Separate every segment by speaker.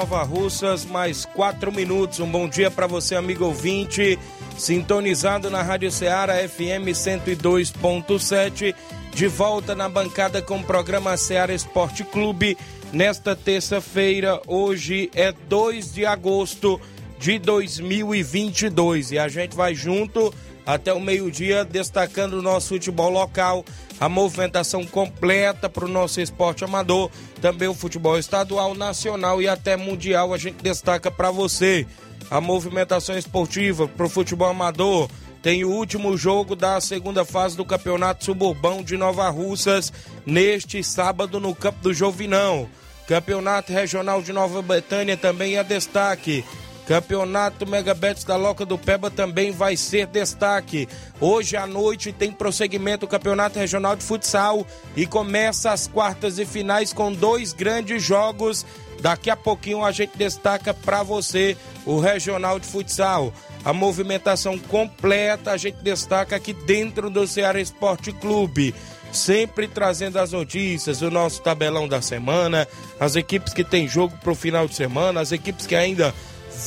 Speaker 1: Nova Russas, mais 4 minutos. Um bom dia para você, amigo ouvinte, sintonizado na Rádio Ceará FM 102.7. De volta na bancada com o programa Ceará Esporte Clube. Nesta terça-feira, hoje é 2 de agosto de 2022. E a gente vai junto até o meio-dia, destacando o nosso futebol local, a movimentação completa para o nosso esporte amador, também o futebol estadual, nacional e até mundial. A gente destaca para você a movimentação esportiva para o futebol amador. Tem o último jogo da segunda fase do Campeonato Suburbão de Nova Russas neste sábado no Campo do Jovinão. Campeonato Regional de Nova Betânia também é destaque. Campeonato Megabets da Loca do Peba também vai ser destaque. Hoje à noite tem prosseguimento o Campeonato Regional de Futsal e começa as quartas e finais com dois grandes jogos. Daqui a pouquinho a gente destaca para você o Regional de Futsal. A movimentação completa a gente destaca aqui dentro do Ceará Esporte Clube sempre trazendo as notícias, o nosso tabelão da semana, as equipes que tem jogo para o final de semana, as equipes que ainda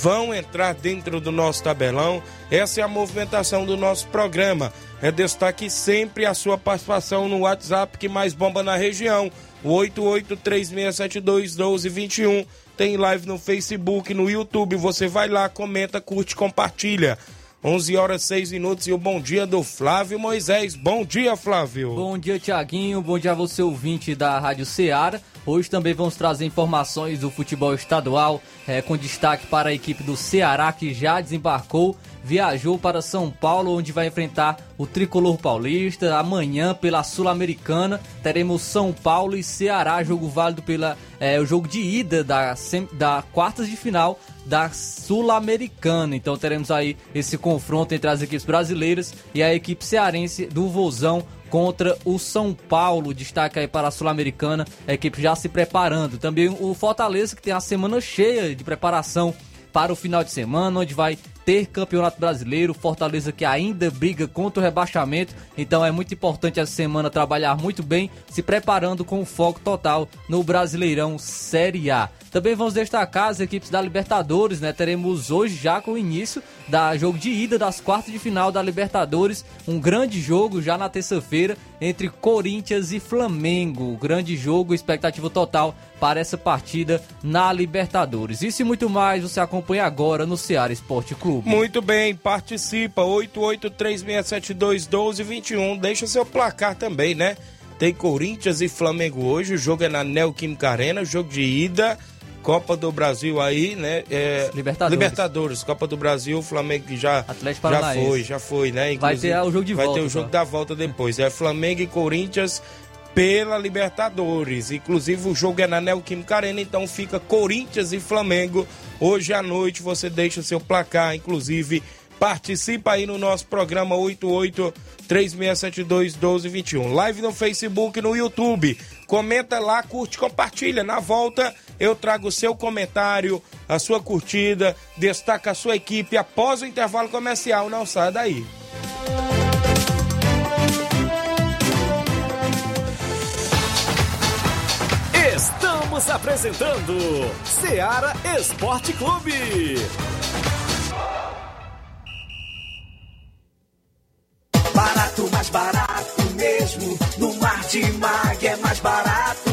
Speaker 1: vão entrar dentro do nosso tabelão. Essa é a movimentação do nosso programa. É destaque sempre a sua participação no WhatsApp que mais bomba na região. O 8836721221. Tem live no Facebook, no YouTube. Você vai lá, comenta, curte, compartilha. 11 horas 6 minutos e o bom dia do Flávio Moisés. Bom dia, Flávio.
Speaker 2: Bom dia, Tiaguinho. Bom dia a você, ouvinte da Rádio Ceará. Hoje também vamos trazer informações do futebol estadual, é, com destaque para a equipe do Ceará, que já desembarcou, viajou para São Paulo, onde vai enfrentar o tricolor paulista. Amanhã, pela Sul-Americana, teremos São Paulo e Ceará, jogo válido pela é, o jogo de ida da, da quartas de final da Sul-Americana. Então teremos aí esse confronto entre as equipes brasileiras e a equipe cearense do Vozão contra o São Paulo. Destaque aí para a Sul-Americana, a equipe já se preparando. Também o Fortaleza, que tem a semana cheia de preparação para o final de semana, onde vai ter campeonato brasileiro. Fortaleza que ainda briga contra o rebaixamento, então é muito importante essa semana trabalhar muito bem, se preparando com foco total no Brasileirão Série A. Também vamos destacar as equipes da Libertadores, né? Teremos hoje já com o início da jogo de ida das quartas de final da Libertadores, um grande jogo já na terça-feira entre Corinthians e Flamengo. Grande jogo, expectativa total para essa partida na Libertadores. Isso e muito mais você acompanha agora no Ceará Esporte Clube.
Speaker 1: Muito bem, participa 8836721221. Deixa seu placar também, né? Tem Corinthians e Flamengo hoje, o jogo é na Neoquímica Arena, jogo de ida. Copa do Brasil aí, né? É,
Speaker 2: Libertadores.
Speaker 1: Libertadores, Copa do Brasil, Flamengo já,
Speaker 2: Atlético
Speaker 1: já foi, já foi, né?
Speaker 2: Vai ter o jogo de
Speaker 1: vai
Speaker 2: volta,
Speaker 1: ter o jogo
Speaker 2: só.
Speaker 1: da volta depois. É Flamengo e Corinthians pela Libertadores. Inclusive o jogo é na Neoquímica Arena, então fica Corinthians e Flamengo. Hoje à noite você deixa seu placar, inclusive participa aí no nosso programa 88 3672 1221. Live no Facebook, no YouTube. Comenta lá, curte, compartilha. Na volta eu trago o seu comentário, a sua curtida, destaca a sua equipe após o intervalo comercial. Não saia daí.
Speaker 3: Estamos apresentando Seara Esporte Clube.
Speaker 4: Barato, mais barato mesmo. No Mar de Mag é mais barato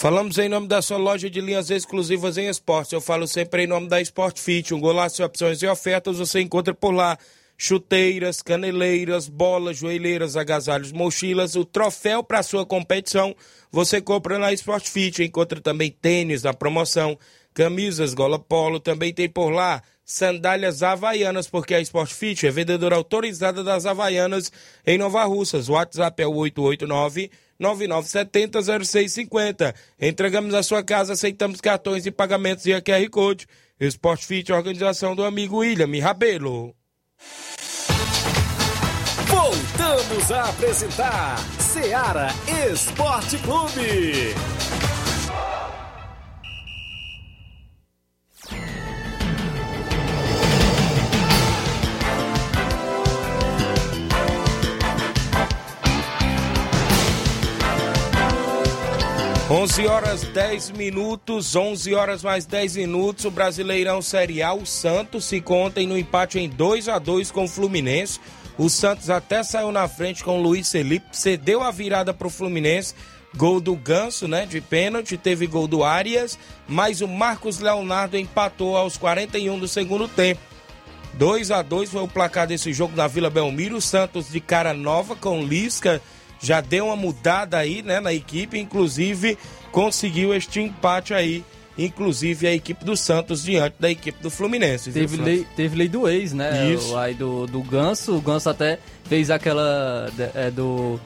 Speaker 1: Falamos em nome da sua loja de linhas exclusivas em esportes. Eu falo sempre em nome da Sport Fit. Um golaço opções e ofertas você encontra por lá. Chuteiras, caneleiras, bolas, joelheiras, agasalhos, mochilas, o troféu para sua competição. Você compra na Sport Fit. Encontra também tênis na promoção, camisas, gola polo. Também tem por lá sandálias havaianas, porque a Sport Fit é vendedora autorizada das havaianas em Nova Russas. O WhatsApp é o 889 9970-0650. Entregamos a sua casa, aceitamos cartões e pagamentos via QR Code. Sport Fit, organização do amigo William Rabelo.
Speaker 3: Voltamos a apresentar Seara Esporte Clube.
Speaker 1: 11 horas 10 minutos, 11 horas mais 10 minutos. O Brasileirão Série A, o Santos se contem no empate em 2 a 2 com o Fluminense. O Santos até saiu na frente com o Luiz Felipe, cedeu a virada para o Fluminense. Gol do Ganso, né, de pênalti, teve gol do Arias, mas o Marcos Leonardo empatou aos 41 do segundo tempo. 2 a 2 foi o placar desse jogo na Vila Belmiro. O Santos de cara nova com Lisca já deu uma mudada aí, né, na equipe, inclusive conseguiu este empate aí, inclusive a equipe do Santos diante da equipe do Fluminense.
Speaker 2: Teve lei, teve lei do ex, né?
Speaker 1: Isso.
Speaker 2: O, aí do, do Ganso, o Ganso até fez aquela é, do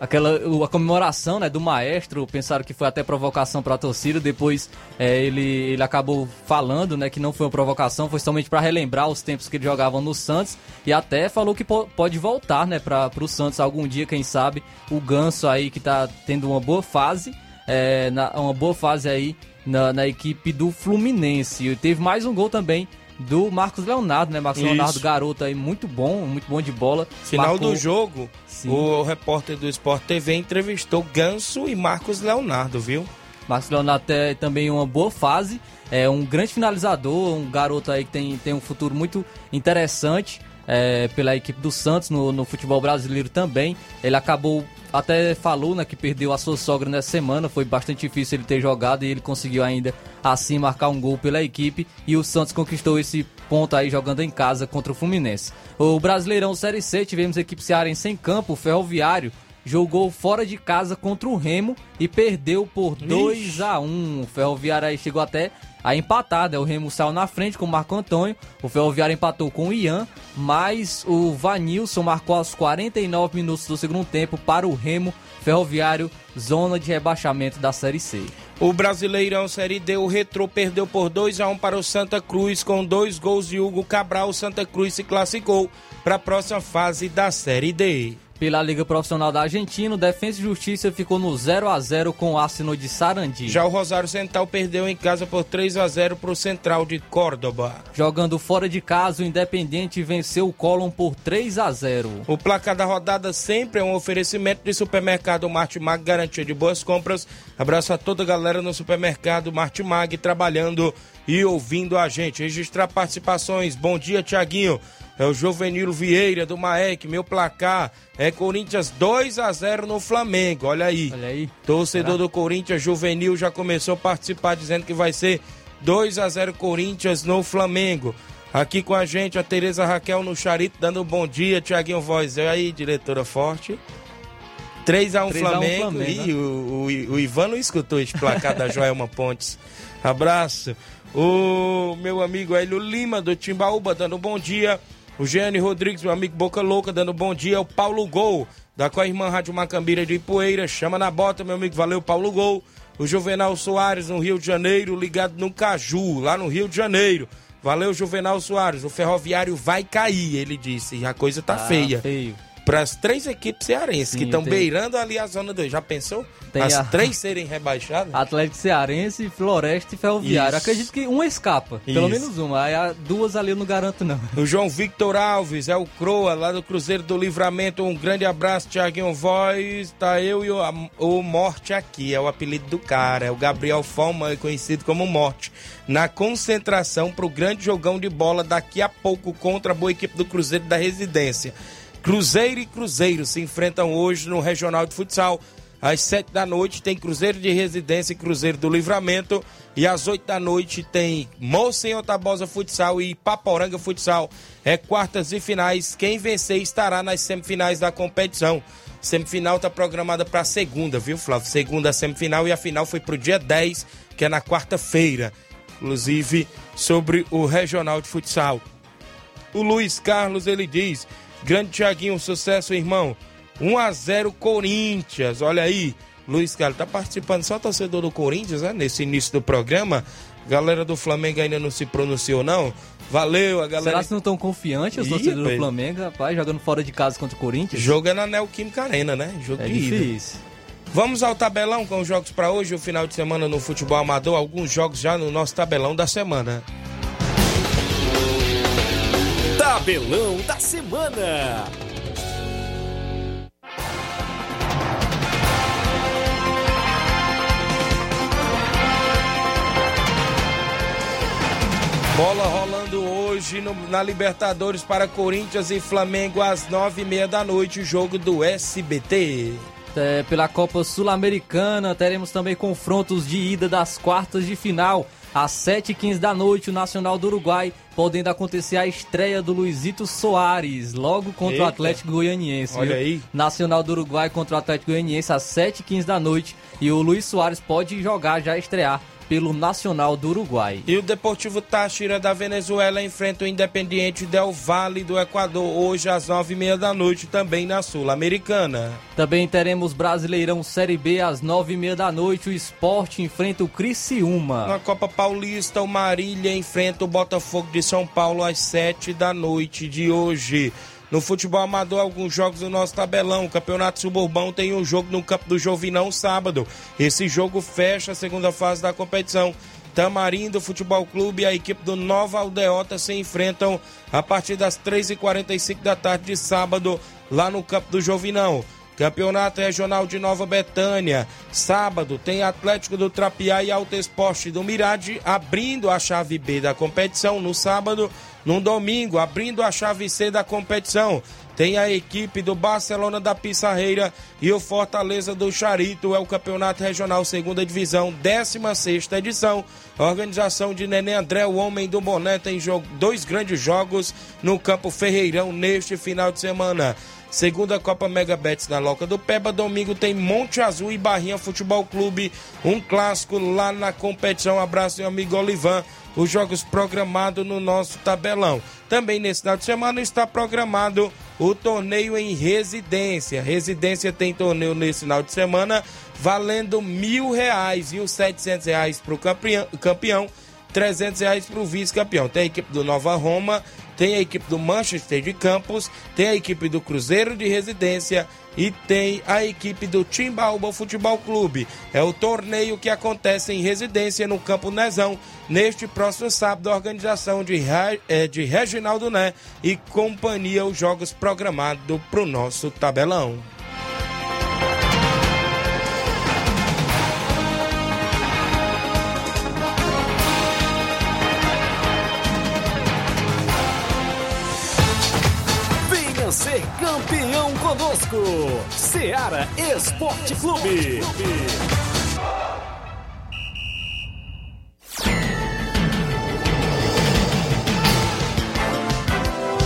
Speaker 2: aquela a comemoração né, do maestro, pensaram que foi até provocação para a torcida, depois é, ele, ele acabou falando né, que não foi uma provocação, foi somente para relembrar os tempos que ele jogava no Santos e até falou que po pode voltar né, para o Santos algum dia, quem sabe, o Ganso aí que está tendo uma boa fase, é, na, uma boa fase aí na, na equipe do Fluminense. E teve mais um gol também do Marcos Leonardo, né? Marcos
Speaker 1: Isso.
Speaker 2: Leonardo, garoto aí, muito bom, muito bom de bola.
Speaker 1: Final
Speaker 2: Marcou-
Speaker 1: do jogo,
Speaker 2: Sim.
Speaker 1: o repórter do Sport TV entrevistou Ganso e Marcos Leonardo, viu?
Speaker 2: Marcos Leonardo é também uma boa fase, é um grande finalizador, um garoto aí que tem, tem um futuro muito interessante é, pela equipe do Santos no, no futebol brasileiro também. Ele acabou, até falou né, que perdeu a sua sogra nessa semana, foi bastante difícil ele ter jogado e ele conseguiu ainda assim marcar um gol pela equipe. E o Santos conquistou esse ponto aí jogando em casa contra o Fluminense. O Brasileirão Série C, tivemos a equipe cearense em campo, o Ferroviário jogou fora de casa contra o Remo e perdeu por 2 a 1 O Ferroviário aí chegou até a empatar, né? O Remo saiu na frente com o Marco Antônio, o Ferroviário empatou com o Ian, mas o Vanilson marcou aos 49 minutos do segundo tempo para o Remo Ferroviário, zona de rebaixamento da Série C.
Speaker 1: O Brasileirão Série D, o Retrô perdeu por 2 a 1 para o Santa Cruz com dois gols de Hugo Cabral. O Santa Cruz se classificou para a próxima fase da Série D.
Speaker 2: Pela Liga Profissional da Argentina, o Defensa e Justiça ficou no 0 a 0 com o Arsenal de Sarandi.
Speaker 1: Já o Rosário Central perdeu em casa por 3 a 0 para o Central de Córdoba.
Speaker 2: Jogando fora de casa, o Independente venceu o Colón por 3 a 0.
Speaker 1: O placar da rodada sempre é um oferecimento de supermercado Martimag, garantia de boas compras. Abraço a toda a galera no supermercado Martimag trabalhando e ouvindo a gente. Registrar participações. Bom dia, Tiaguinho. É o Juvenilo Vieira do Maek. Meu placar é Corinthians 2 a 0 no Flamengo. Olha aí.
Speaker 2: Olha aí.
Speaker 1: Torcedor do Corinthians, Juvenil, já começou a participar dizendo que vai ser 2 a 0 Corinthians no Flamengo. Aqui com a gente a Tereza Raquel no Charito dando um bom dia, Tiaguinho Voz. E aí, diretora forte. 3 a 1
Speaker 2: 3 a 1
Speaker 1: Flamengo.
Speaker 2: Flamengo,
Speaker 1: Ih, o, o, o Ivan não escutou esse placar da Joelma Pontes. Abraço. O meu amigo Hélio Lima do Timbaúba dando um bom dia. O Gianni Rodrigues, meu amigo Boca Louca, dando bom dia. O Paulo Gol, da Coirmã Rádio Macambira de Ipueira. Chama na bota, meu amigo. Valeu, Paulo Gol. O Juvenal Soares, no Rio de Janeiro, ligado no Caju, lá no Rio de Janeiro. Valeu, Juvenal Soares. O Ferroviário vai cair, ele disse. A coisa tá
Speaker 2: Ah,
Speaker 1: feia.
Speaker 2: feio.
Speaker 1: Para as três equipes cearenses
Speaker 2: Sim,
Speaker 1: que estão beirando ali a zona 2. Já pensou?
Speaker 2: Tem
Speaker 1: as
Speaker 2: a-
Speaker 1: três serem rebaixadas?
Speaker 2: Atlético Cearense, Floresta e Ferroviário.
Speaker 1: Isso.
Speaker 2: Acredito que uma escapa, pelo
Speaker 1: Isso.
Speaker 2: menos uma. Aí a duas ali eu não garanto, não.
Speaker 1: O João Victor Alves, é o Croa, lá do Cruzeiro do Livramento. Um grande abraço, Tiaguinho Voz. Tá eu e o, o Morte aqui, é o apelido do cara. É o Gabriel Foma, conhecido como Morte. Na concentração pro grande jogão de bola daqui a pouco contra a boa equipe do Cruzeiro da Residência. Cruzeiro e Cruzeiro se enfrentam hoje no Regional de Futsal. Às sete da noite tem Cruzeiro de Residência e Cruzeiro do Livramento. E às oito da noite tem Moça em Otabosa Futsal e Paporanga Futsal. É quartas e finais. Quem vencer estará nas semifinais da competição. Semifinal está programada para segunda, viu, Flávio? Segunda semifinal e a final foi para o dia 10, que é na quarta-feira. Inclusive sobre o Regional de Futsal. O Luiz Carlos, ele diz: Grande Tiaguinho, sucesso, irmão. 1 a 0 Corinthians. Olha aí, Luiz Carlos tá participando só torcedor do Corinthians, né? Nesse início do programa. Galera do Flamengo ainda não se pronunciou, não. Valeu, a galera.
Speaker 2: Será que não estão confiantes os torcedores do. Flamengo, rapaz, jogando fora de casa contra o Corinthians?
Speaker 1: Jogo é na Neoquímica Arena, né? Jogo
Speaker 2: É
Speaker 1: de ida.
Speaker 2: difícil.
Speaker 1: Vamos ao tabelão com os jogos para hoje, o final de semana no futebol amador. Alguns jogos já no nosso tabelão da semana.
Speaker 3: Tabelão da semana.
Speaker 1: Bola rolando hoje no- na Libertadores para Corinthians e Flamengo às nove e meia da noite, jogo do SBT.
Speaker 2: É, pela Copa Sul-Americana, teremos também confrontos de ida das quartas de final. Às 7h15 da noite, o Nacional do Uruguai, podendo acontecer a estreia do Luizito Soares, logo contra
Speaker 1: Eita.
Speaker 2: o Atlético Goianiense.
Speaker 1: Olha
Speaker 2: viu?
Speaker 1: aí.
Speaker 2: Nacional do Uruguai contra o Atlético Goianiense às 7h15 da noite. E o Luiz Soares pode jogar, já estrear pelo Nacional do Uruguai.
Speaker 1: E o Deportivo Táchira da Venezuela enfrenta o Independiente Del Valle do Equador hoje às nove e meia da noite, também na Sul-Americana.
Speaker 2: Também teremos Brasileirão Série B às 9h30 da noite. O esporte enfrenta o Criciúma.
Speaker 1: Na Copa Paulista, o Marília enfrenta o Botafogo de São Paulo às sete da noite de hoje. No futebol amador, alguns jogos do nosso tabelão. O Campeonato Suburbão tem um jogo no Campo do Jovinão sábado. Esse jogo fecha a segunda fase da competição. Tamarindo Futebol Clube e a equipe do Nova Aldeota se enfrentam a partir das 3h45 da tarde de sábado, lá no Campo do Jovinão. Campeonato Regional de Nova Betânia. Sábado tem Atlético do Trapiá e Alto Esporte do Mirade abrindo a chave B da competição no sábado. No domingo, abrindo a chave C da competição, tem a equipe do Barcelona da Pissarreira e o Fortaleza do Charito. É o Campeonato Regional Segunda Divisão, 16 edição. Organização de Nenê André, o homem do boné, tem dois grandes jogos no Campo Ferreirão neste final de semana. Segunda Copa Mega Bets na Loca do Peba. Domingo tem Monte Azul e Barrinha Futebol Clube. Um clássico lá na competição. Abraço, meu amigo Olivan. Os jogos programados no nosso tabelão. Também nesse final de semana está programado o torneio em residência. Residência tem torneio nesse final de semana valendo mil reais e os setecentos reais para o campeão. campeão 300 reais para o vice-campeão. Tem a equipe do Nova Roma, tem a equipe do Manchester de Campos, tem a equipe do Cruzeiro de Residência e tem a equipe do Timbaúba Futebol Clube. É o torneio que acontece em residência no Campo Nezão, neste próximo sábado, a organização de, eh, de Reginaldo Né e companhia, os jogos programados para o nosso tabelão.
Speaker 3: Campeão conosco. Seara Esporte Clube.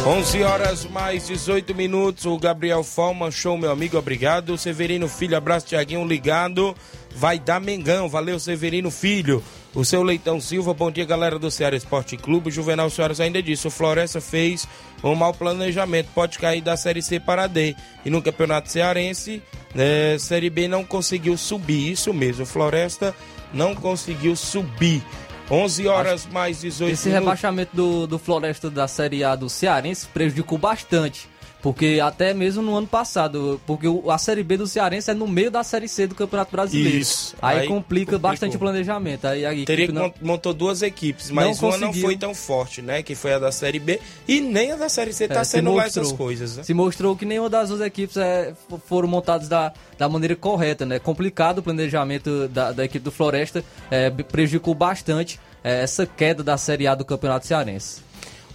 Speaker 1: 11 horas mais 18 minutos. O Gabriel Falman, show, meu amigo, obrigado. Severino Filho, abraço, Tiaguinho, ligado. Vai dar Mengão, valeu, Severino Filho. O seu Leitão Silva, bom dia, galera do Ceará Esporte Clube. Juvenal Soares ainda disse: o Floresta fez um mau planejamento, pode cair da Série C para D. E no Campeonato Cearense, né, Série B não conseguiu subir, isso mesmo. O Floresta não conseguiu subir. 11 horas mais 18
Speaker 2: Esse
Speaker 1: minutos.
Speaker 2: rebaixamento do, do Floresta da Série A do Cearense prejudicou bastante. Porque até mesmo no ano passado, porque a Série B do Cearense é no meio da Série C do Campeonato Brasileiro.
Speaker 1: Isso.
Speaker 2: Aí,
Speaker 1: Aí
Speaker 2: complica
Speaker 1: complicou.
Speaker 2: bastante o planejamento. Aí a
Speaker 1: Teria que
Speaker 2: não...
Speaker 1: mon- montou duas equipes, mas uma não
Speaker 2: conseguiu.
Speaker 1: foi tão forte, né? Que foi a da Série B. E nem a da Série C tá
Speaker 2: É, se
Speaker 1: sendo lá
Speaker 2: mostrou.
Speaker 1: essas coisas, né?
Speaker 2: Se mostrou que nenhuma das duas equipes é, foram montadas da, da maneira correta, né? Complicado o planejamento da, da equipe do Floresta, é, prejudicou bastante é, essa queda da Série A do Campeonato Cearense.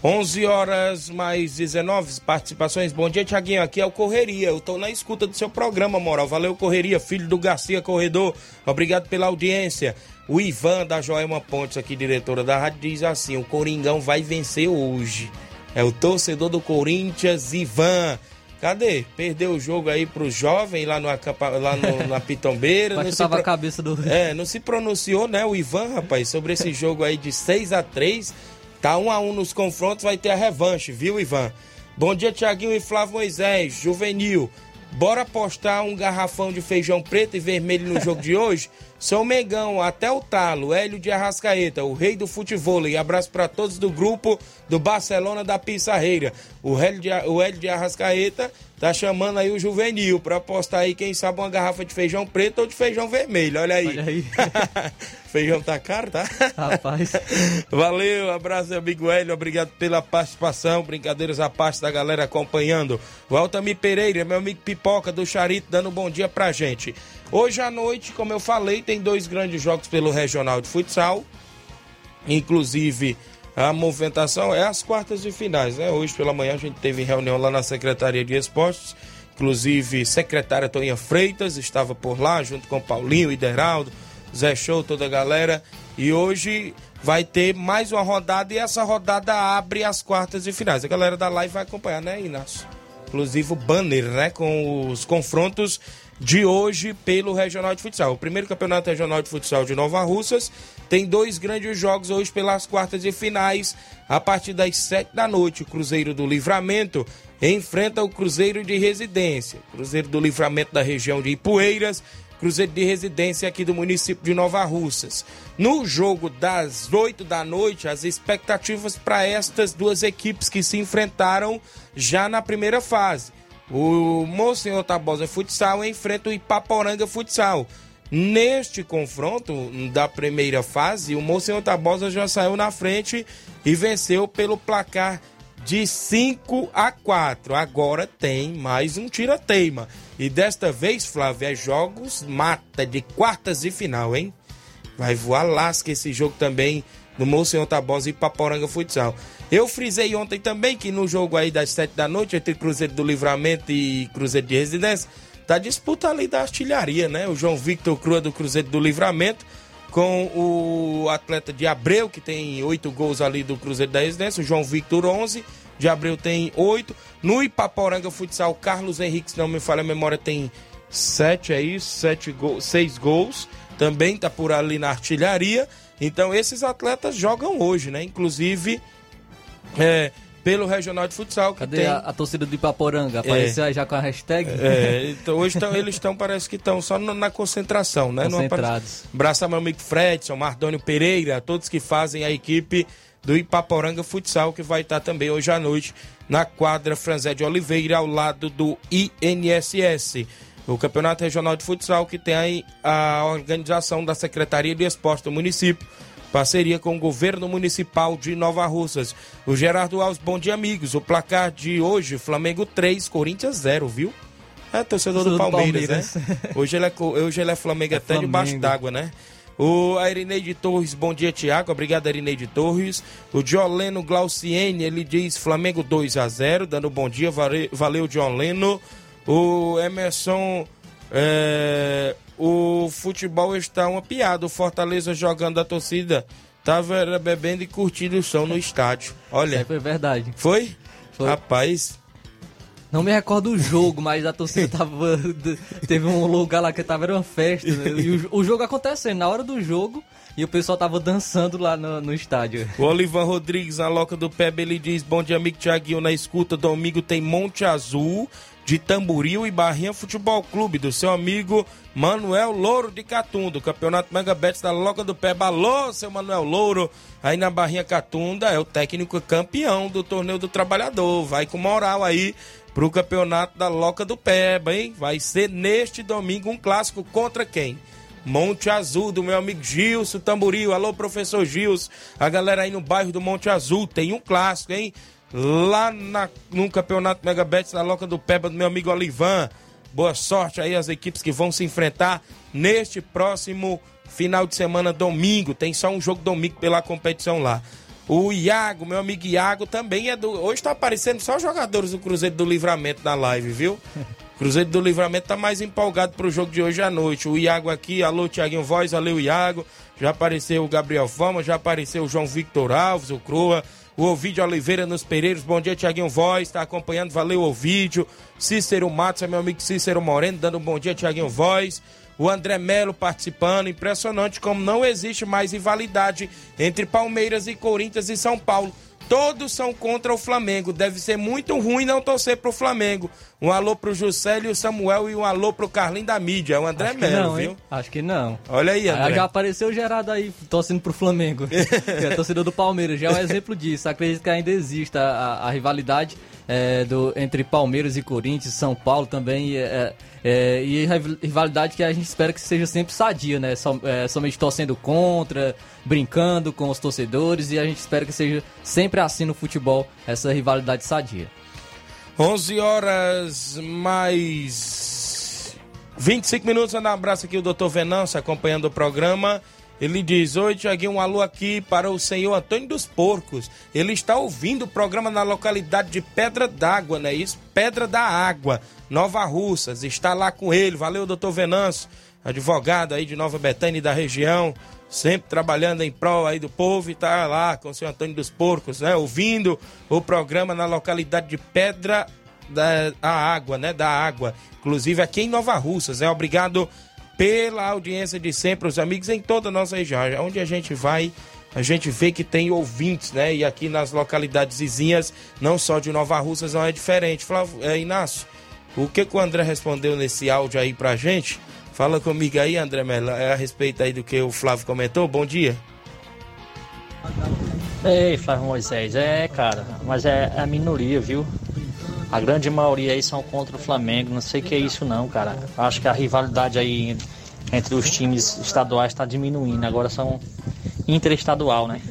Speaker 1: 11 horas mais 19 participações. Bom dia, Tiaguinho. Aqui é o Correria. Eu tô na escuta do seu programa, moral. Valeu, Correria, filho do Garcia Corredor. Obrigado pela audiência. O Ivan da Joelma Pontes, aqui, diretora da rádio, diz assim: o Coringão vai vencer hoje. É o torcedor do Corinthians, Ivan. Cadê? Perdeu o jogo aí pro jovem lá, no, lá no- na Pitombeira. Se
Speaker 2: chutar
Speaker 1: pro-
Speaker 2: a cabeça do.
Speaker 1: é, não se pronunciou, né, o Ivan, rapaz, sobre esse jogo aí de 6 a 3 Tá 1 a 1 nos confrontos, vai ter a revanche, viu, Ivan? Bom dia, Tiaguinho e Flávio Moisés, juvenil. Bora apostar um garrafão de feijão preto e vermelho no jogo de hoje? Sou Megão, até o talo, Hélio de Arrascaeta, o rei do futebol. E abraço para todos do grupo do Barcelona da Pissarreira. O Hélio de, o Hélio de Arrascaeta tá chamando aí o juvenil para apostar aí, quem sabe, uma garrafa de feijão preto ou de feijão vermelho. Olha aí.
Speaker 2: Olha aí.
Speaker 1: feijão tá caro, tá?
Speaker 2: Rapaz.
Speaker 1: Valeu, abraço, amigo Hélio. Obrigado pela participação. Brincadeiras à parte da galera acompanhando. O Altamir Pereira, meu amigo Pipoca do Charito, dando um bom dia pra gente. Hoje à noite, como eu falei, tem dois grandes jogos pelo Regional de Futsal. Inclusive, a movimentação é as quartas de finais, né? Hoje pela manhã a gente teve reunião lá na Secretaria de Esportes. Inclusive, secretária Toninha Freitas estava por lá, junto com Paulinho, Ideraldo, Zé Show, toda a galera. E hoje vai ter mais uma rodada e essa rodada abre as quartas de finais. A galera da live vai acompanhar, né, Inácio? Inclusive o banner, né? Com os confrontos de hoje pelo Regional de Futsal. O primeiro campeonato regional de futsal de Nova Russas tem dois grandes jogos hoje pelas quartas de finais. A partir das sete da noite, o Cruzeiro do Livramento enfrenta o Cruzeiro de Residência. Cruzeiro do Livramento da região de Ipueiras. Cruzeiro de Residência aqui do município de Nova Russas. No jogo das 8 da noite, as expectativas para estas duas equipes que se enfrentaram já na primeira fase. O Monsenhor Tabosa Futsal enfrenta o Ipaporanga Futsal. Neste confronto da primeira fase, o Monsenhor Tabosa já saiu na frente e venceu pelo placar de 5 a 4. Agora tem mais um tira-teima. E desta vez, Flávio, é jogos mata de quartas de final, hein? Vai voar lasca esse jogo também no Monsenhor Tabosa e Paporanga Futsal. Eu frisei ontem também que no jogo aí das 7 da noite, entre Cruzeiro do Livramento e Cruzeiro de Residência, tá disputa ali da artilharia, né? O João Victor Crua do Cruzeiro do Livramento com o atleta de Abreu, que tem oito gols ali do Cruzeiro da Residência, o João Victor 11, de Abreu tem oito. No Ipaporanga Futsal, Carlos Henrique, se não me falha a memória, tem sete, é isso? Sete gols, seis gols. Também tá por ali na artilharia. Então esses atletas jogam hoje, né? Inclusive é, pelo Regional de Futsal. Que
Speaker 2: Cadê
Speaker 1: tem...
Speaker 2: a, a torcida do Ipaporanga? Apareceu aí já com a hashtag?
Speaker 1: É, então hoje tão, eles estão, parece que estão só na concentração, né?
Speaker 2: Concentrados.
Speaker 1: Abraço ao meu amigo Fredson, Mardônio Pereira, todos que fazem a equipe do Ipaporanga Futsal, que vai estar também hoje à noite na quadra Franzé de Oliveira, ao lado do INSS. O Campeonato Regional de Futsal, que tem aí a organização da Secretaria de Esporte do município, parceria com o governo municipal de Nova Russas. O Gerardo Alves, bom dia, amigos. O placar de hoje, Flamengo 3, Corinthians 0, viu? É torcedor do
Speaker 2: Torcedor do
Speaker 1: Palmeiras,
Speaker 2: Palmeiras.
Speaker 1: né? Hoje ele é, hoje ele é Flamengo até debaixo
Speaker 2: Flamengo.
Speaker 1: d'água, né? O Irineide Torres, bom dia, Tiago. Obrigado, Irineide Torres. O Dioleno Glauciene, ele diz Flamengo 2 a 0 dando bom dia. Vale- Valeu, Dioleno. O Emerson, é, o futebol está uma piada. O Fortaleza jogando a torcida tava bebendo e curtindo o som no estádio.
Speaker 2: Isso
Speaker 1: Olha,
Speaker 2: aí foi verdade.
Speaker 1: foi?
Speaker 2: Foi.
Speaker 1: Rapaz,
Speaker 2: Não me recordo do jogo, mas a torcida tava. Teve um lugar lá que tava, era uma festa. né? E o, o jogo acontecendo, na hora do jogo, e o pessoal tava dançando lá no, no estádio.
Speaker 1: O Olivan Rodrigues, na loca do Pebe, ele diz: Bom dia, amigo Tiaguinho. Na escuta, domingo tem Monte Azul de Tamboril e Barrinha Futebol Clube, do seu amigo Manuel Louro de Catunda, Campeonato Mega Betis da Loca do Pé. Balô, seu Manuel Louro, aí na Barrinha Catunda, é o técnico campeão do Torneio do Trabalhador. Vai com moral aí pro Campeonato da Loca do Peba, hein? Vai ser neste domingo um clássico contra quem? Monte Azul, do meu amigo Gilson Tamboril. Alô, professor Gilson. A galera aí no bairro do Monte Azul tem um clássico, hein? Lá na, no campeonato Megabets da Loca do Peba, do meu amigo Olivan. Boa sorte aí às equipes que vão se enfrentar neste próximo final de semana, domingo. Tem só um jogo domingo pela competição lá. O Iago, meu amigo Iago, também é do. Hoje tá aparecendo só jogadores do Cruzeiro do Livramento na live, viu? Cruzeiro do Livramento tá mais empolgado pro jogo de hoje à noite. O Iago aqui, alô Tiaguinho Voz, valeu Iago. Já apareceu o Gabriel Fama, já apareceu o João Victor Alves, o Croa. O Ovidio Oliveira nos Pereiros, bom dia Tiaguinho Voz, tá acompanhando, valeu Ovidio. Cícero Matos, é meu amigo Cícero Moreno, dando um bom dia Tiaguinho Voz. O André Melo participando, impressionante como não existe mais rivalidade entre Palmeiras e Corinthians e São Paulo Todos são contra o Flamengo. Deve ser muito ruim não torcer pro Flamengo. Um alô pro Juscelio o Samuel e um alô pro Carlinho da mídia. O André Melo, viu?
Speaker 2: Hein? Acho que não.
Speaker 1: Olha aí, André.
Speaker 2: Já apareceu o Gerardo aí torcendo pro Flamengo. é torcedor do Palmeiras. Já é um exemplo disso. Acredito que ainda exista a, a rivalidade é, do, entre Palmeiras e Corinthians, São Paulo também. É, é, e rivalidade que a gente espera que seja sempre sadia, né? Som, é, somente torcendo contra, brincando com os torcedores e a gente espera que seja sempre assim no futebol, essa rivalidade sadia.
Speaker 1: 11 horas mais 25 minutos. Um abraço aqui o Dr. Venâncio acompanhando o programa. Ele diz: Oi, Tiaguinho, um alô aqui para o senhor Antônio dos Porcos. Ele está ouvindo o programa na localidade de Pedra d'Água, né? Isso, Pedra da Água, Nova Russas. Está lá com ele. Valeu, doutor Venâncio, advogado aí de Nova Betânia e da região, sempre trabalhando em prol aí do povo e está lá com o senhor Antônio dos Porcos, né? Ouvindo o programa na localidade de Pedra da Água, né? Da Água. Inclusive aqui em Nova Russas, né? Obrigado pela audiência de sempre, os amigos em toda a nossa região. Onde a gente vai, a gente vê que tem ouvintes, né? E aqui nas localidades vizinhas, não só de Nova Russas, não é diferente. Flávio, é, Inácio, o que, que o André respondeu nesse áudio aí pra gente? Fala comigo aí, André Mello, é a respeito aí do que o Flávio comentou. Bom dia.
Speaker 5: Ei, Flávio Moisés, é, cara, mas é, é a minoria, viu? A grande maioria aí são contra o Flamengo. Não sei o que é isso não, cara. Acho que a rivalidade aí entre os times estaduais está diminuindo. Agora são interestadual, né?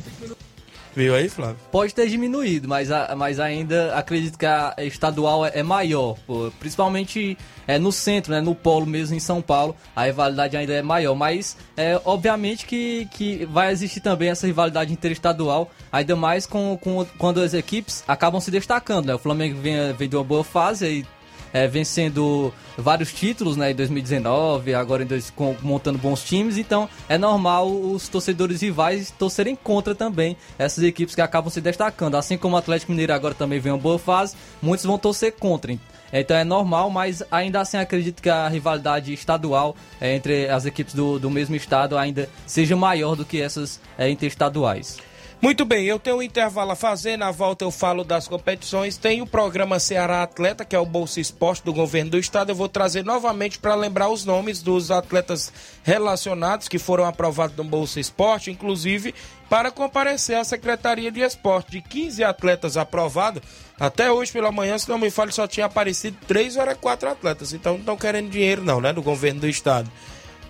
Speaker 1: Viu aí, Flávio?
Speaker 2: Pode ter diminuído, mas, mas ainda acredito que a estadual é, é maior. Principalmente é, no centro, né, no polo mesmo em São Paulo, a rivalidade ainda é maior. Mas é, obviamente que, que vai existir também essa rivalidade interestadual, ainda mais com, com, quando as equipes acabam se destacando. Né? O Flamengo vem, vem de uma boa fase e é, vencendo vários títulos né, em 2019, agora em dois, com, montando bons times, então é normal os torcedores rivais torcerem contra também essas equipes que acabam se destacando. Assim como o Atlético Mineiro agora também vem uma boa fase, muitos vão torcer contra. Então é normal, mas ainda assim acredito que a rivalidade estadual é, entre as equipes do, do mesmo estado ainda seja maior do que essas é, interestaduais.
Speaker 1: Muito bem, eu tenho um intervalo a fazer, na volta eu falo das competições. Tem o programa Ceará Atleta, que é o Bolsa Esporte do governo do estado. Eu vou trazer novamente para lembrar os nomes dos atletas relacionados que foram aprovados no Bolsa Esporte, inclusive para comparecer à Secretaria de Esporte. De 15 atletas aprovados, até hoje pela manhã, se não me falha, só tinha aparecido 3 ou 4 atletas. Então não estão querendo dinheiro não, né, do governo do estado.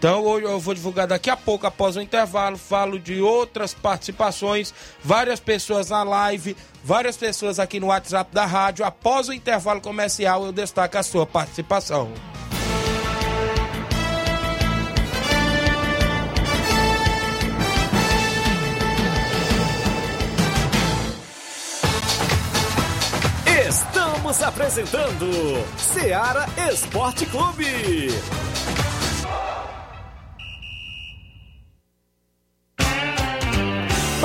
Speaker 1: Então hoje eu vou divulgar daqui a pouco, após o intervalo, falo de outras participações, várias pessoas na live, várias pessoas aqui no WhatsApp da rádio. Após o intervalo comercial, eu destaco a sua participação.
Speaker 3: Estamos apresentando Seara Esporte Clube.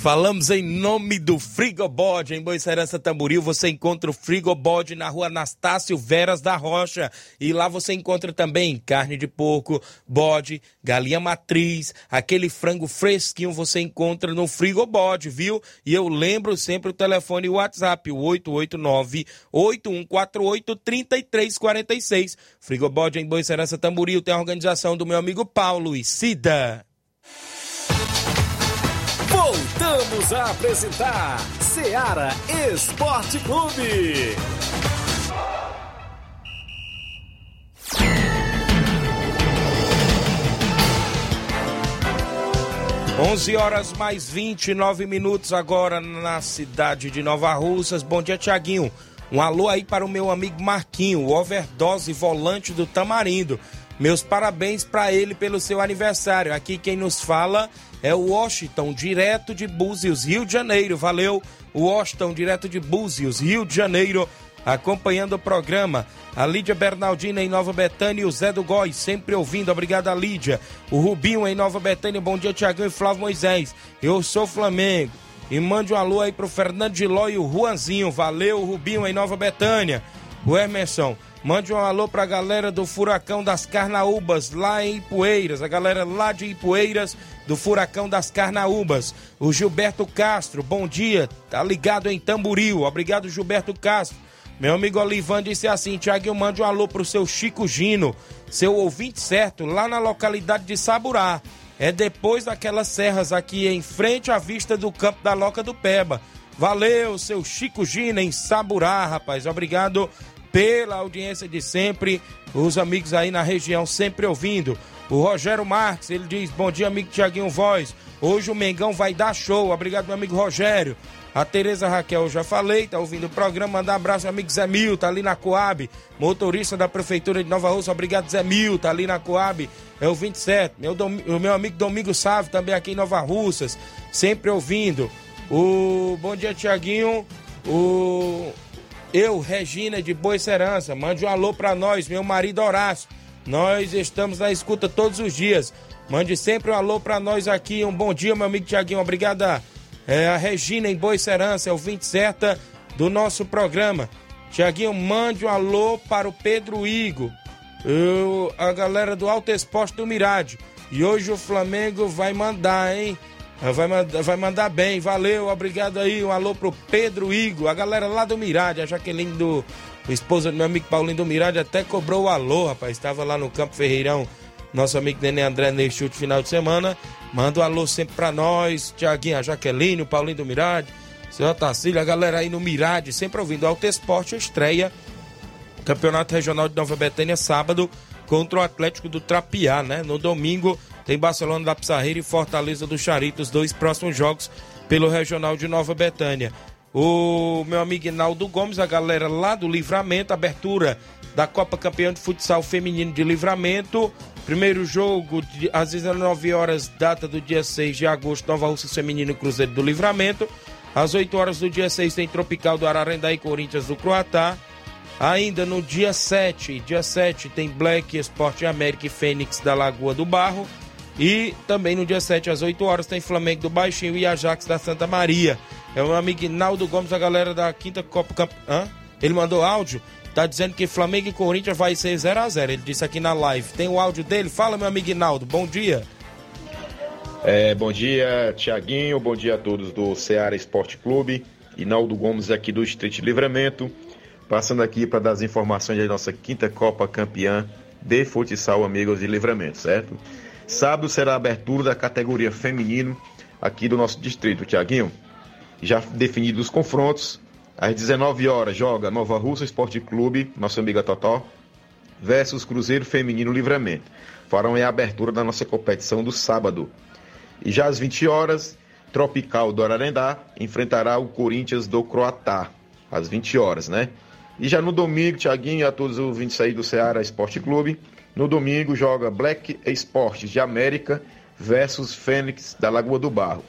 Speaker 1: Falamos em nome do Frigobode em Boicerança Tamboril. Você encontra o Frigobode na rua Anastácio Veras da Rocha. E lá você encontra também carne de porco, bode, galinha matriz, aquele frango fresquinho você encontra no Frigobode, viu? E eu lembro sempre o telefone e o WhatsApp, o 889-8148-3346. Frigobode em Boicerança Tamboril tem a organização do meu amigo Paulo e Cida.
Speaker 6: Voltamos a apresentar Seara Esporte Clube.
Speaker 1: 11 horas mais 29 minutos agora na cidade de Nova Russas. Bom dia, Tiaguinho. Um alô aí para o meu amigo Marquinho, o overdose volante do Tamarindo. Meus parabéns para ele pelo seu aniversário. Aqui quem nos fala é o Washington, direto de Búzios, Rio de Janeiro. Valeu, Washington, direto de Búzios, Rio de Janeiro, acompanhando o programa. A Lídia Bernardina em Nova Betânia e o Zé do Góis, sempre ouvindo. Obrigado, Lídia. O Rubinho em Nova Betânia. Bom dia, Tiagão e Flávio Moisés. Eu sou Flamengo. E mande um alô aí pro Fernando de Ló e o Juanzinho. Valeu, Rubinho em Nova Betânia. O Emerson. Mande um alô pra galera do Furacão das Carnaúbas, lá em Ipueiras. A galera lá de Ipueiras, do Furacão das Carnaúbas. O Gilberto Castro, bom dia. Tá ligado em Tamburil. Obrigado, Gilberto Castro. Meu amigo Olivan disse assim: Tiaguinho, mande um alô pro seu Chico Gino, seu ouvinte certo, lá na localidade de Saburá. É depois daquelas serras aqui em frente à vista do campo da Loca do Peba. Valeu, seu Chico Gino em Saburá, rapaz. Obrigado pela audiência de sempre. Os amigos aí na região sempre ouvindo. O Rogério Marques, ele diz: Bom dia, amigo Tiaguinho Voz. Hoje o Mengão vai dar show. Obrigado, meu amigo Rogério. A Tereza Raquel, eu já falei, tá ouvindo o programa. Mandar um abraço ao amigo Zé Mil, tá ali na Coab, motorista da Prefeitura de Nova Rússia. Obrigado, Zé Mil, tá ali na Coab. É o 27. Meu, o meu amigo Domingo Sávio, também aqui em Nova Russas, sempre ouvindo. O Bom dia, Tiaguinho. O eu, Regina de Boa Serança, mande um alô pra nós, meu marido Horácio. Nós estamos na escuta todos os dias. Mande sempre um alô pra nós aqui. Um bom dia, meu amigo Tiaguinho. Obrigada. É a Regina em Boa Serança, é o 20 certa do nosso programa. Tiaguinho, mande um alô para o Pedro Igo, a galera do Alto Esporte do Mirade. E hoje o Flamengo vai mandar, hein? Vai mandar, vai mandar bem, valeu, obrigado aí. Um alô pro Pedro Igo, a galera lá do Mirade, a Jaqueline do. A esposa do meu amigo Paulinho do Mirade até cobrou o alô, rapaz. Estava lá no Campo Ferreirão, nosso amigo Nenê André neste último final de semana. Manda um alô sempre pra nós, Tiaguinho, a Jaqueline, o Paulinho do Mirade, seu Tacílio, a galera aí no Mirade, sempre ouvindo Alto Esporte, estreia Campeonato Regional de Nova Betânia, sábado, contra o Atlético do Trapiá, né? No domingo tem Barcelona da Pissarreira e Fortaleza do Charito, os dois próximos jogos pelo Regional de Nova Betânia. O meu amigo Inaldo Gomes, a galera lá do Livramento, abertura da Copa Campeão de Futsal Feminino de Livramento. Primeiro jogo às 19 horas, data do dia 6 de agosto, Nova Rússia Feminino Cruzeiro do Livramento. Às 8 horas do dia 6 tem Tropical do Ararendá e Corinthians do Croatá. Ainda no dia 7, dia 7 tem Black Esporte América e Fênix da Lagoa do Barro. E também no dia 7 às 8 horas tem Flamengo do Baixinho e Ajax da Santa Maria. É o meu amigo Naldo Gomes, a galera da quinta Copa Camp... Hã? Ele mandou áudio Tá dizendo que Flamengo e Corinthians vai ser 0 a 0 Ele disse aqui na live. Tem o áudio dele? Fala, meu amigo Inaldo. Bom dia.
Speaker 7: É, bom dia, Tiaguinho. Bom dia a todos do Ceará Esporte Clube. Inaldo Gomes aqui do Street Livramento. Passando aqui para dar as informações da nossa quinta Copa campeã de futsal Amigos de Livramento, certo? Sábado será a abertura da categoria feminino aqui do nosso distrito, Tiaguinho. Já definidos os confrontos, às 19 horas joga Nova Russa Esporte Clube, nosso amiga Totó, versus Cruzeiro Feminino Livramento. Farão a abertura da nossa competição do sábado. E já às 20 horas, Tropical do Ararendá enfrentará o Corinthians do Croatá, às 20 horas, né? E já no domingo, Tiaguinho e a todos os ouvintes aí do Ceará Esporte Clube, no domingo joga Black Esportes de América versus Fênix da Lagoa do Barro.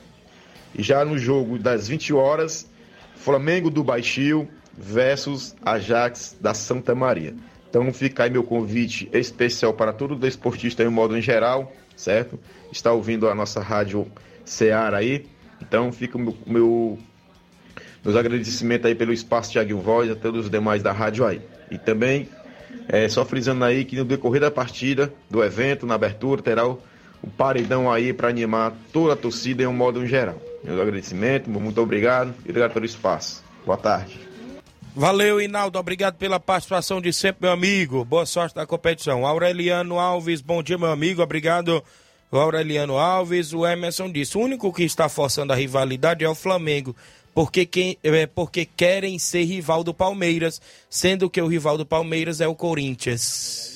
Speaker 7: E já no jogo das 20 horas, Flamengo do Baixio versus Ajax da Santa Maria. Então fica aí meu convite especial para todo desportista em modo em geral, certo? Está ouvindo a nossa rádio Ceará aí. Então fica o meu, meu meus agradecimentos aí pelo espaço Thiago Voz a todos os demais da rádio aí. E também, é, só frisando aí que no decorrer da partida, do evento, na abertura, terá o, o paredão aí para animar toda a torcida em um modo em geral. Meus agradecimentos, muito obrigado e obrigado pelo espaço. Boa tarde.
Speaker 1: Valeu, Inaldo. Obrigado pela participação de sempre, meu amigo. Boa sorte na competição. Aureliano Alves, bom dia, meu amigo. Obrigado. Aureliano Alves, o Emerson disse: o único que está forçando a rivalidade é o Flamengo porque, quem, é, porque querem ser rival do Palmeiras, sendo que o rival do Palmeiras é o Corinthians.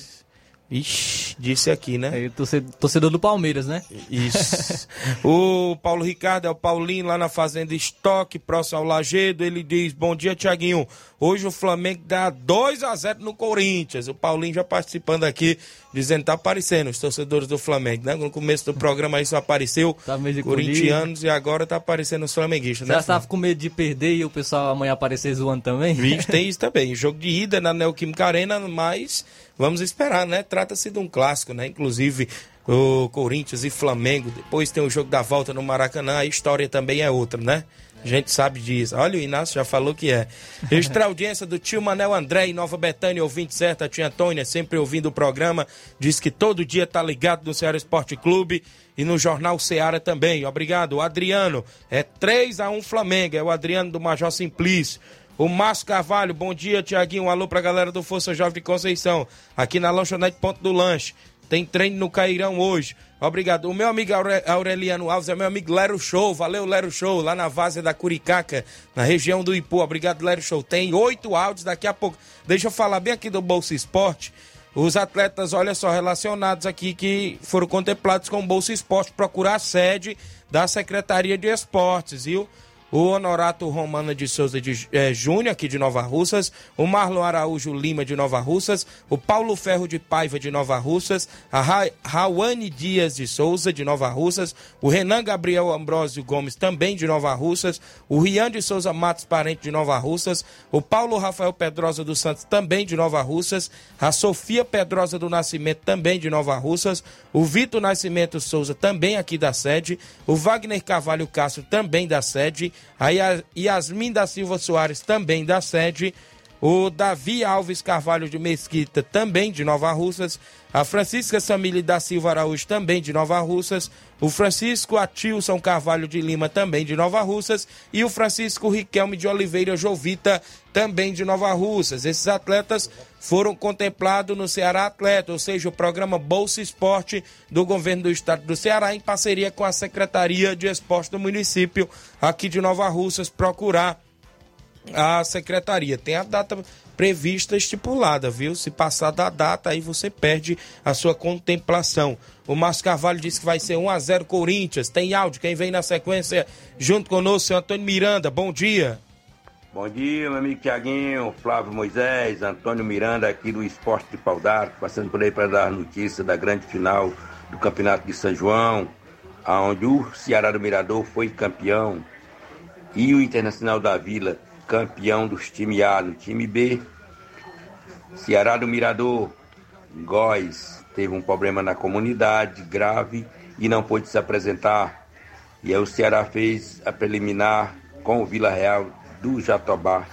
Speaker 1: Ixi, disse aqui, né?
Speaker 2: É, torcedor do Palmeiras, né?
Speaker 1: Isso. o Paulo Ricardo é o Paulinho lá na Fazenda Estoque, próximo ao Lagedo. Ele diz: Bom dia, Tiaguinho. Hoje o Flamengo dá 2 a 0 no Corinthians. O Paulinho já participando aqui, dizendo tá aparecendo os torcedores do Flamengo, né? No começo do programa isso apareceu tá corintianos e agora tá aparecendo os flamenguistas,
Speaker 2: né? Você estava com medo de perder e o pessoal amanhã aparecer zoando também?
Speaker 1: Vixe, tem isso também. Jogo de ida na Neoquímica Arena, mas vamos esperar, né? Trata-se de um clássico, né? Inclusive o Corinthians e Flamengo. Depois tem o jogo da volta no Maracanã. A história também é outra, né? A gente sabe disso. Olha, o Inácio já falou que é. Extra audiência do tio Manel André em Nova Betânia, ouvinte certa. Tia Antônia, sempre ouvindo o programa, diz que todo dia tá ligado no Ceará Esporte Clube e no Jornal Ceará também. Obrigado. O Adriano, é 3 a 1 Flamengo. É o Adriano do Major Simplício. O Márcio Carvalho, bom dia, Tiaguinho. Um alô pra galera do Força Jovem de Conceição, aqui na Lanchonete Ponto do Lanche. Tem treino no Cairão hoje. Obrigado. O meu amigo Aureliano Alves é meu amigo Lero Show. Valeu, Lero Show, lá na Várzea da Curicaca, na região do Ipu. Obrigado, Lero Show. Tem oito áudios daqui a pouco. Deixa eu falar bem aqui do Bolsa Esporte. Os atletas, olha só, relacionados aqui que foram contemplados com o Bolsa Esporte, procurar a sede da Secretaria de Esportes, viu? O Honorato Romana de Souza de, é, Júnior, aqui de Nova Russas, o Marlon Araújo Lima de Nova Russas, o Paulo Ferro de Paiva de Nova Russas, a Ra Rawane Dias de Souza de Nova Russas, o Renan Gabriel Ambrósio Gomes também de Nova Russas, o Rian de Souza Matos Parente de Nova Russas, o Paulo Rafael Pedrosa dos Santos também de Nova Russas, a Sofia Pedrosa do Nascimento também de Nova Russas, o Vitor Nascimento Souza também aqui da sede, o Wagner Carvalho Castro também da sede, a Yasmin da Silva Soares, também da sede. O Davi Alves Carvalho de Mesquita, também de Nova Russas. A Francisca Samile da Silva Araújo, também de Nova Russas. O Francisco Atilson Carvalho de Lima, também de Nova Russas. E o Francisco Riquelme de Oliveira Jovita, também de Nova Russas. Esses atletas foram contemplados no Ceará Atleta, ou seja, o programa Bolsa Esporte do governo do estado do Ceará, em parceria com a Secretaria de Esporte do município aqui de Nova Russas, procurar a secretaria. Tem a data prevista estipulada, viu? Se passar da data, aí você perde a sua contemplação. O Márcio Carvalho disse que vai ser 1 a 0 Corinthians. Tem áudio, quem vem na sequência junto conosco, seu Antônio Miranda. Bom dia.
Speaker 8: Bom dia, meu amigo Tiaguinho, Flávio Moisés, Antônio Miranda aqui do Esporte de Pau d'Arco, passando por aí para dar notícia da grande final do Campeonato de São João, onde o Ceará do Mirador foi campeão e o Internacional da Vila campeão dos times A no time B. Ceará do Mirador, Góis, teve um problema na comunidade grave e não pôde se apresentar. E aí o Ceará fez a preliminar com o Vila Real do Jatobá,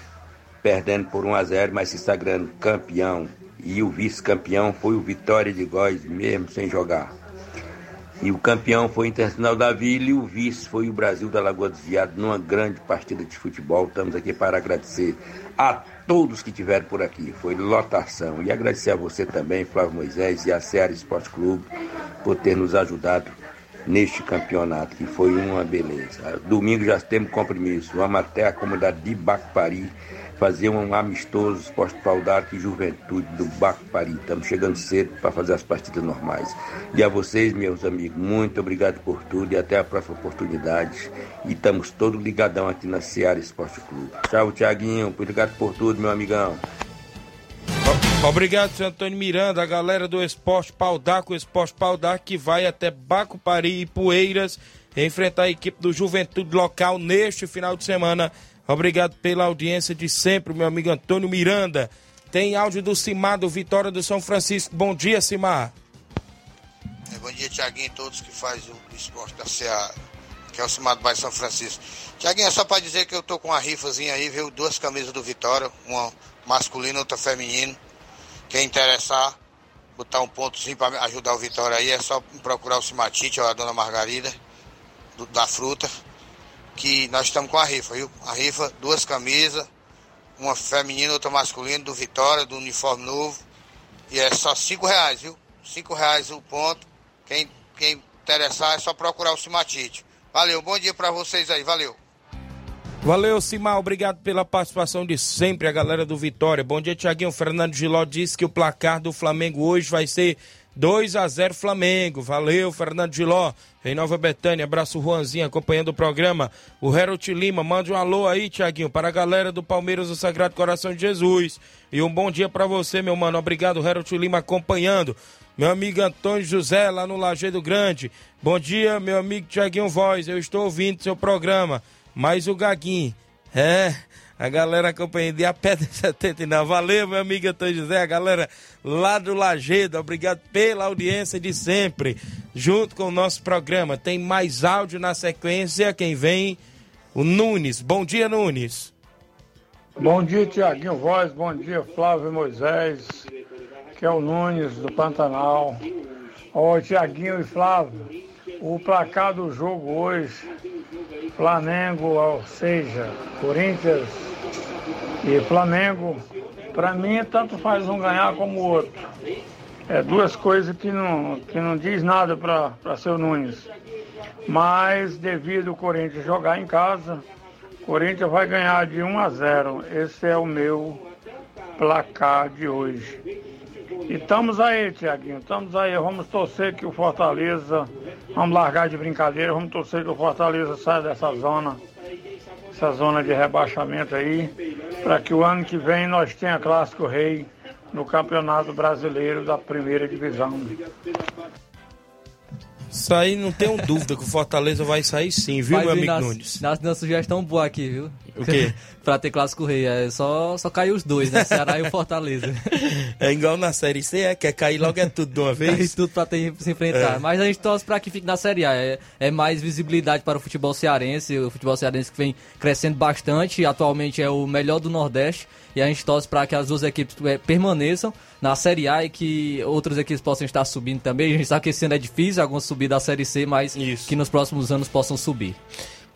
Speaker 8: perdendo por 1 a 0, mas se sagrando campeão. E o vice-campeão foi o Vitória de Góis, mesmo sem jogar. E o campeão foi o Internacional da Vila e o vice foi o Brasil da Lagoa dos Viados numa grande partida de futebol. Estamos aqui para agradecer a todos que tiveram por aqui. Foi lotação. E agradecer a você também, Flávio Moisés, e a Ceará Esporte Clube por ter nos ajudado neste campeonato, que foi uma beleza. Domingo já temos compromisso. Vamos até a comunidade de Bacpari fazer um amistoso Esporte Pau d'Arco e Juventude do Baco Paris. Estamos chegando cedo para fazer as partidas normais. E a vocês, meus amigos, muito obrigado por tudo e até a próxima oportunidade. E estamos todos ligadão aqui na Seara Esporte Clube. Tchau, Tiaguinho. Obrigado por tudo, meu amigão.
Speaker 1: Obrigado, senhor Antônio Miranda, a galera do Esporte Pau d'Arco, Esporte Pau d'Arco que vai até Baco Paris e Poeiras enfrentar a equipe do Juventude Local neste final de semana. Obrigado pela audiência de sempre, meu amigo Antônio Miranda. Tem áudio do Cimar do Vitória do São Francisco. Bom dia, Cimar.
Speaker 9: É, bom dia, Tiaguinho, todos que fazem o esporte da Ceará, que é o Cimar do Bairro São Francisco. Tiaguinho, é só para dizer que eu tô com uma rifazinha aí, viu? Duas camisas do Vitória, uma masculina, outra feminina. Quem interessar, botar um pontozinho para ajudar o Vitória aí, é só procurar o Cimatite ou a dona Margarida do, da fruta, que nós estamos com a rifa, viu? A rifa, duas camisas, uma feminina, outra masculina, do Vitória, do uniforme novo. E é só cinco reais, viu? Cinco reais o ponto. Quem, quem interessar é só procurar o Cimatite. Valeu, bom dia para vocês aí, valeu.
Speaker 1: Valeu, Simar. Obrigado pela participação de sempre, a galera do Vitória. Bom dia, Tiaguinho. Fernando Giló disse que o placar do Flamengo hoje vai ser 2 a 0 Flamengo. Valeu, Fernando Giló. Em Nova Betânia, abraço Juanzinho acompanhando o programa. O Herold Lima, mande um alô aí, Tiaguinho, para a galera do Palmeiras do Sagrado Coração de Jesus. E um bom dia para você, meu mano. Obrigado, Herold Lima, acompanhando. Meu amigo Antônio José, lá no Lajeado Grande. Bom dia, meu amigo Tiaguinho Voz. Eu estou ouvindo seu programa. Mais o Gaguinho. É, a galera acompanhando de a pé de 79. Valeu, meu amigo Antônio José, a galera lá do Lagedo. Obrigado pela audiência de sempre. Junto com o nosso programa. Tem mais áudio na sequência. Quem vem? O Nunes. Bom dia, Nunes.
Speaker 10: Bom dia, Tiaguinho Voz. Bom dia, Flávio Moisés. Que é o Nunes do Pantanal. Ô, Tiaguinho e Flávio, o placar do jogo hoje Flamengo, ou seja, Corinthians e Flamengo, para mim tanto faz um ganhar como o outro. É duas coisas que não, que não diz nada para seu Nunes. Mas devido ao Corinthians jogar em casa, o Corinthians vai ganhar de 1 a 0. Esse é o meu placar de hoje. E estamos aí, Tiaguinho, estamos aí. Vamos torcer que o Fortaleza, vamos largar de brincadeira, vamos torcer que o Fortaleza saia dessa zona, essa zona de rebaixamento aí, para que o ano que vem nós tenha Clássico Rei no Campeonato Brasileiro da Primeira Divisão.
Speaker 1: Isso aí não tenho dúvida que o Fortaleza vai sair sim, viu,
Speaker 2: Mas
Speaker 1: meu amigo
Speaker 2: na,
Speaker 1: Nunes?
Speaker 2: Na, na sugestão boa aqui, viu?
Speaker 1: O quê?
Speaker 2: pra ter clássico rei. É só, só cair os dois, né? Ceará e o Fortaleza.
Speaker 1: É igual na Série C, é, quer cair logo é tudo de uma
Speaker 2: Cair
Speaker 1: vez.
Speaker 2: tudo pra ter, se enfrentar.
Speaker 1: É.
Speaker 2: Mas a gente torce pra que fique na Série A. É, é mais visibilidade para o futebol cearense. O futebol cearense que vem crescendo bastante. Atualmente é o melhor do Nordeste. E a gente torce para que as duas equipes é, permaneçam na Série A e que outras equipes possam estar subindo também. A gente sabe que esse ano é difícil, algumas subir da Série C, mas que nos próximos anos possam subir.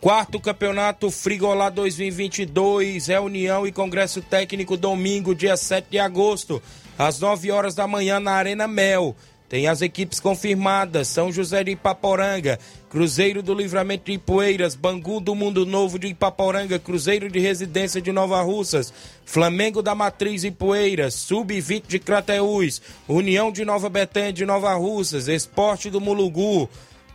Speaker 1: Quarto campeonato Frigolá 2022 é União e Congresso Técnico domingo, dia 7 de agosto, às 9 horas da manhã na Arena Mel. Tem as equipes confirmadas: São José de Ipaporanga, Cruzeiro do Livramento de Ipueiras, Bangu do Mundo Novo de Ipaporanga, Cruzeiro de Residência de Nova Russas, Flamengo da Matriz Ipueiras, Sub-20 de Crateús, União de Nova Betânia de Nova Russas, Esporte do Mulugu,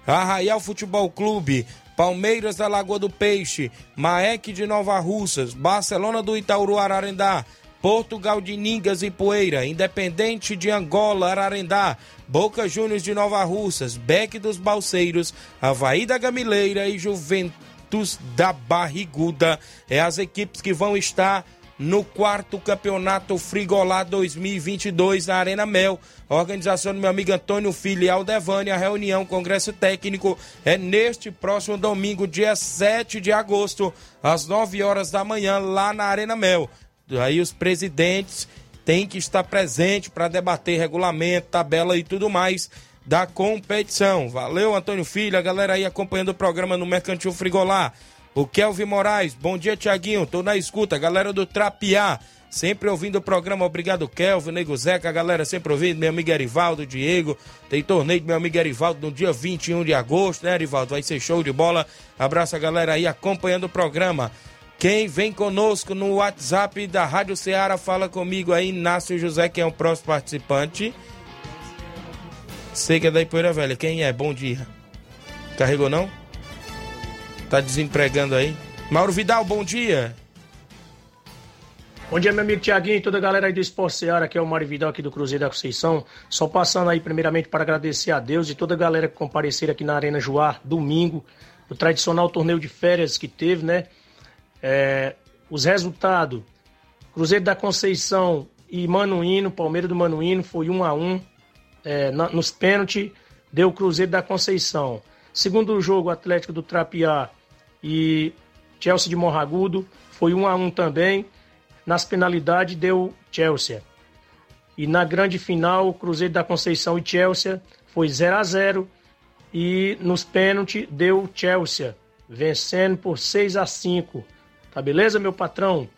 Speaker 1: Arraial Futebol Clube, Palmeiras da Lagoa do Peixe, Maek de Nova Russas, Barcelona do Itaúru Ararendá, Portugal de Ningas e Poeira, Independente de Angola, Ararendá, Boca Juniors de Nova Russas, Beck dos Balseiros, Havaí da Gamileira e Juventus da Barriguda. É as equipes que vão estar no quarto campeonato Frigolá 2022 na Arena Mel. Organização do meu amigo Antônio Filho e Aldevani. A reunião, congresso técnico é neste próximo domingo, dia 7 de agosto, às 9 horas da manhã, lá na Arena Mel. Aí os presidentes têm que estar presentes para debater regulamento, tabela e tudo mais da competição. Valeu, Antônio Filho, a galera aí acompanhando o programa no Mercantil Frigolá. O Kelvin Moraes, bom dia, Tiaguinho. Tô na escuta, galera do Trapiá. Sempre ouvindo o programa, obrigado, Kelvin, Nego Zeca, a galera sempre ouvindo, meu amigo Erivaldo, Diego. Tem torneio do meu amigo Erivaldo no dia 21 de agosto, né, Erivaldo? Vai ser show de bola. Abraço a galera aí acompanhando o programa. Quem vem conosco no WhatsApp da Rádio Ceará, fala comigo aí, Inácio José, que é o próximo participante. Sei que é da Ipoeira Velha. Quem é? Bom dia. Carregou não? Tá desempregando aí? Mauro Vidal, bom dia.
Speaker 11: Bom dia, meu amigo Tiaguinho e toda a galera aí do Esporte Seara, aqui é o Mário Vidal aqui do Cruzeiro da Conceição. Só passando aí primeiramente para agradecer a Deus e toda a galera que compareceram aqui na Arena Joar, domingo, o tradicional torneio de férias que teve, né? É, os resultados, Cruzeiro da Conceição e Manuíno, Palmeiras do Manuíno, foi um a um. É, na, nos pênaltis, deu Cruzeiro da Conceição. Segundo jogo, Atlético do Trapiá e Chelsea de Morragudo, foi um a um também. Nas penalidades, deu Chelsea. E na grande final, Cruzeiro da Conceição e Chelsea foi 0 a 0 E nos pênaltis, deu Chelsea, vencendo por 6 a 5 Tá beleza, meu patrão?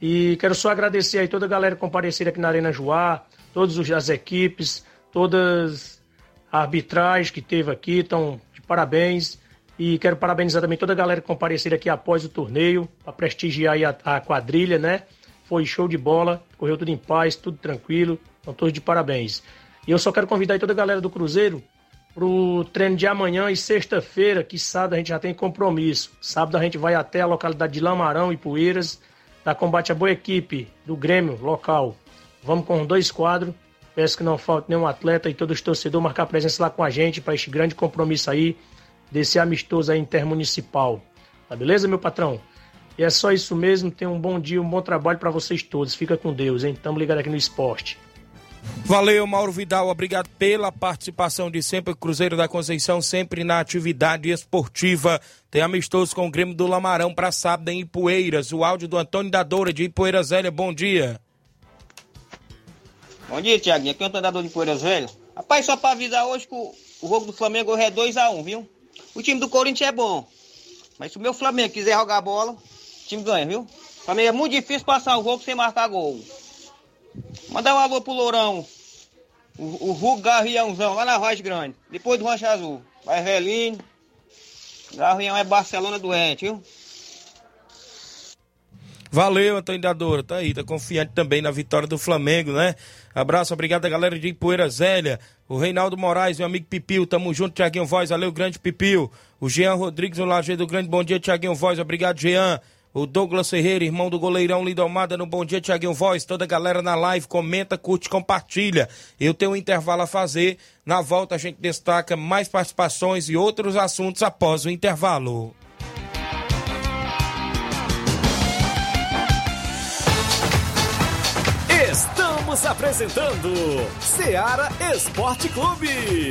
Speaker 11: E quero só agradecer aí toda a galera que compareceu aqui na Arena Joá, todas as equipes, todas a arbitragem que teve aqui, estão de parabéns. E quero parabenizar também toda a galera que compareceu aqui após o torneio, para prestigiar a, a, quadrilha, né? Foi show de bola, correu tudo em paz, tudo tranquilo, estão todos de parabéns. E eu só quero convidar aí toda a galera do Cruzeiro pro treino de amanhã e sexta-feira, que sábado a gente já tem compromisso. Sábado a gente vai até a localidade de Lamarão e Poeiras, da combate a boa equipe do Grêmio local. Vamos com dois quadros. Peço que não falte nenhum atleta e todos os torcedores marcar presença lá com a gente para este grande compromisso aí, desse amistoso aí intermunicipal. Tá beleza, meu patrão? E é só isso mesmo. Tenha um bom dia, um bom trabalho para vocês todos. Fica com Deus, hein? Tamo ligado aqui no esporte.
Speaker 1: Valeu, Mauro Vidal. Obrigado pela participação de sempre. Cruzeiro da Conceição, sempre na atividade esportiva. Tem amistoso com o Grêmio do Lamarão para sábado em Ipueiras. O áudio do Antônio da Doura de Ipueiras Velha. Bom dia.
Speaker 12: Bom dia, Tiaguinho. Aqui é o Antônio da Doura de Ipueiras Velha. Rapaz, só para avisar hoje que o, jogo do Flamengo é 2x1, um, viu? O time do Corinthians é bom. Mas se o meu Flamengo quiser jogar bola, o time ganha, viu? O Flamengo é muito difícil passar o jogo sem marcar gol. Mandar um alô pro Lourão, o, o Hugo Garriãozão, lá na Voz Grande, depois do Rancho Azul. Vai velhinho. Garrião é Barcelona doente, viu?
Speaker 1: Valeu, Antônio Dadora. Tá aí, tá confiante também na vitória do Flamengo, né? Abraço, obrigado a galera de Poeira Zélia. O Reinaldo Moraes, meu amigo Pipil, tamo junto, Tiaguinho Voz, valeu, grande Pipil. O Jean Rodrigues, o Lajeiro do Grande, bom dia, Tiaguinho Voz, obrigado, Jean. O Douglas Ferreira, irmão do goleirão Lindomada, no Bom Dia Tiaguinho Voz. Toda a galera na live, comenta, curte, compartilha. Eu tenho um intervalo a fazer. Na volta a gente destaca mais participações e outros assuntos após o intervalo.
Speaker 6: Estamos apresentando Seara Esporte Clube.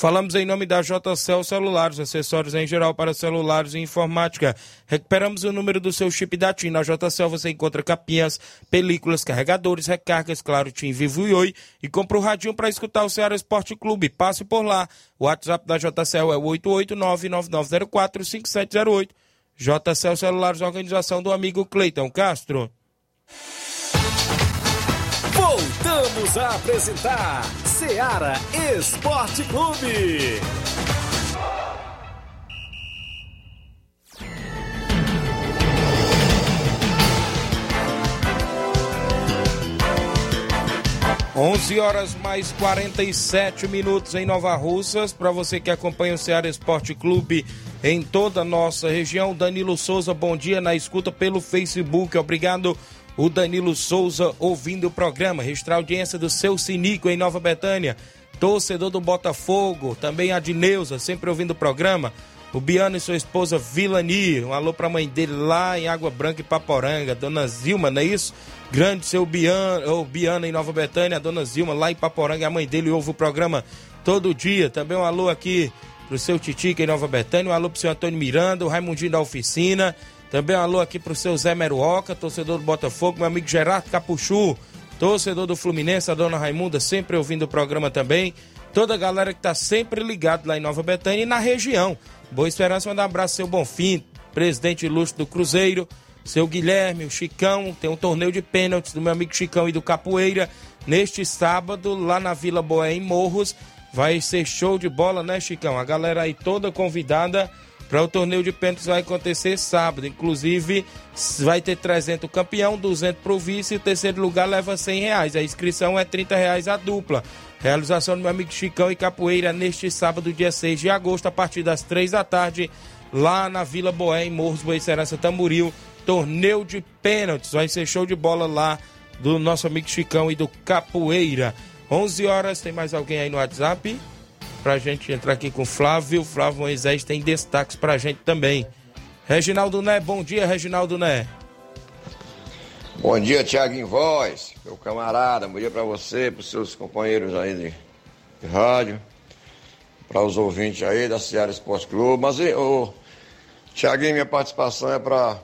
Speaker 1: Falamos em nome da JCL Celulares, acessórios em geral para celulares e informática. Recuperamos o número do seu chip da TIM. Na JCL você encontra capinhas, películas, carregadores, recargas, claro, TIM Vivo e Oi. E compra o radinho para escutar o Ceará Esporte Clube. Passe por lá. O WhatsApp da JCL é 889-9904-5708. JCL Celulares, organização do amigo Cleiton Castro.
Speaker 6: Voltamos a apresentar Seara Esporte Clube.
Speaker 1: 11 horas mais 47 minutos em Nova Russas. Para você que acompanha o Ceará Esporte Clube em toda a nossa região, Danilo Souza, bom dia na escuta pelo Facebook. Obrigado o Danilo Souza ouvindo o programa. Registrar a audiência do seu Sinico em Nova Betânia. torcedor do Botafogo, também a Dineuza, sempre ouvindo o programa. O Biano e sua esposa Vilani, um alô pra mãe dele lá em Água Branca e Paporanga, Dona Zilma, não é isso? Grande seu Biano, ou Biana em Nova Betânia, a Dona Zilma lá em Paporanga, a mãe dele ouve o programa todo dia. Também um alô aqui pro seu Titica em Nova Betânia, um alô pro seu Antônio Miranda, o Raimundinho da Oficina. Também um alô aqui pro seu Zé Meruoca, torcedor do Botafogo, meu amigo Gerardo Capuchu, torcedor do Fluminense, a dona Raimunda, sempre ouvindo o programa também. Toda a galera que tá sempre ligado lá em Nova Betânia e na região. Boa Esperança, manda um abraço seu Bonfim, presidente ilustre do Cruzeiro, seu Guilherme, o Chicão, tem um torneio de pênaltis do meu amigo Chicão e do Capoeira neste sábado lá na Vila Boé em Morros. Vai ser show de bola, né, Chicão? A galera aí toda convidada para o torneio de pênaltis vai acontecer sábado. Inclusive, vai ter 300 o campeão, 200 para vice e o terceiro lugar leva 100 reais. A inscrição é 30 reais a dupla. Realização do meu amigo Chicão e Capoeira neste sábado, dia 6 de agosto, a partir das 3 da tarde, lá na Vila Boé, em Morros, Boicerança, Tamboril. Torneio de pênaltis. Vai ser show de bola lá do nosso amigo Chicão e do Capoeira. 11 horas, tem mais alguém aí no WhatsApp? Pra gente entrar aqui com o Flávio. Flávio Moisés tem destaques pra gente também. Reginaldo Né, bom dia, Reginaldo Né.
Speaker 13: Bom dia, Tiago Voz, meu camarada. Bom dia para você, para os seus companheiros aí de, de rádio, para os ouvintes aí da Seara Esporte Clube. Mas, ô, Tiaguinho, minha participação é para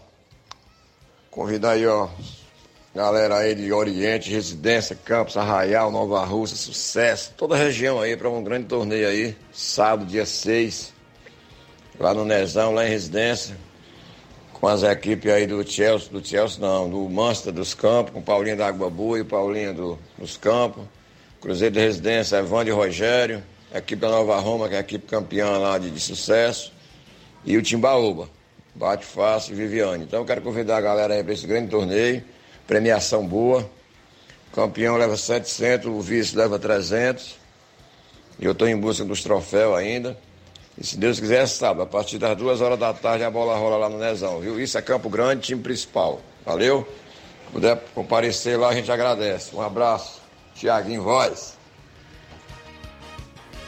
Speaker 13: convidar aí, ó, galera aí de Oriente, Residência, Campos, Arraial, Nova Rússia, Sucesso, toda a região aí para um grande torneio aí, sábado, dia 6, lá no Nezão, lá em Residência com as equipes aí do Chelsea, do Chelsea não, do Manchester dos Campos, com Paulinho da Água Boa e Paulinho do, dos Campos, Cruzeiro de Residência, Evandro e Rogério, equipe da Nova Roma, que é a equipe campeã lá de, de sucesso, e o Timbaúba, Bate Fácil e Viviane. Então eu quero convidar a galera aí para esse grande torneio, premiação boa, o campeão leva 700, o vice leva 300, e eu estou em busca dos troféus ainda. E se Deus quiser, é sábado, a partir das duas horas da tarde, a bola rola lá no Nezão, viu? Isso é Campo Grande, time principal. Valeu? Se puder comparecer lá, a gente agradece. Um abraço. Tiaguinho Voz.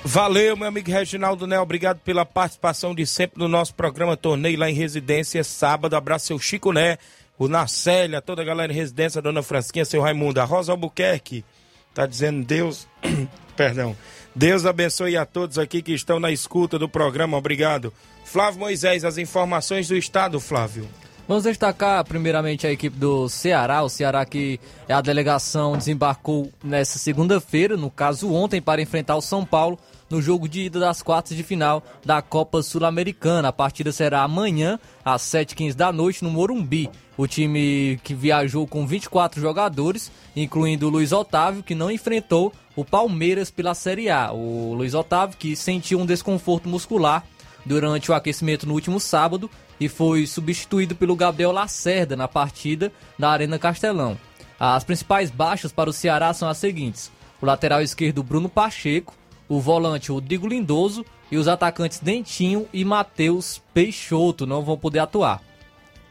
Speaker 1: Valeu, meu amigo Reginaldo Né. Obrigado pela participação de sempre no nosso programa Torneio lá em Residência, sábado. Abraço seu Chico Né, o Narcélia, toda a galera em residência, Dona Francisquinha, seu Raimundo, a Rosa Albuquerque. Tá dizendo Deus. Perdão. Deus abençoe a todos aqui que estão na escuta do programa. Obrigado. Flávio Moisés, as informações do estado, Flávio.
Speaker 2: Vamos destacar primeiramente a equipe do Ceará. O Ceará que é a delegação desembarcou nessa segunda-feira, no caso ontem, para enfrentar o São Paulo no jogo de ida das quartas de final da Copa Sul-Americana. A partida será amanhã, às 7h15 da noite, no Morumbi. O time que viajou com 24 jogadores, incluindo o Luiz Otávio, que não enfrentou o Palmeiras pela Série A. O Luiz Otávio, que sentiu um desconforto muscular durante o aquecimento no último sábado e foi substituído pelo Gabriel Lacerda na partida da Arena Castelão. As principais baixas para o Ceará são as seguintes: o lateral esquerdo Bruno Pacheco, o volante Rodrigo Lindoso e os atacantes Dentinho e Matheus Peixoto não vão poder atuar.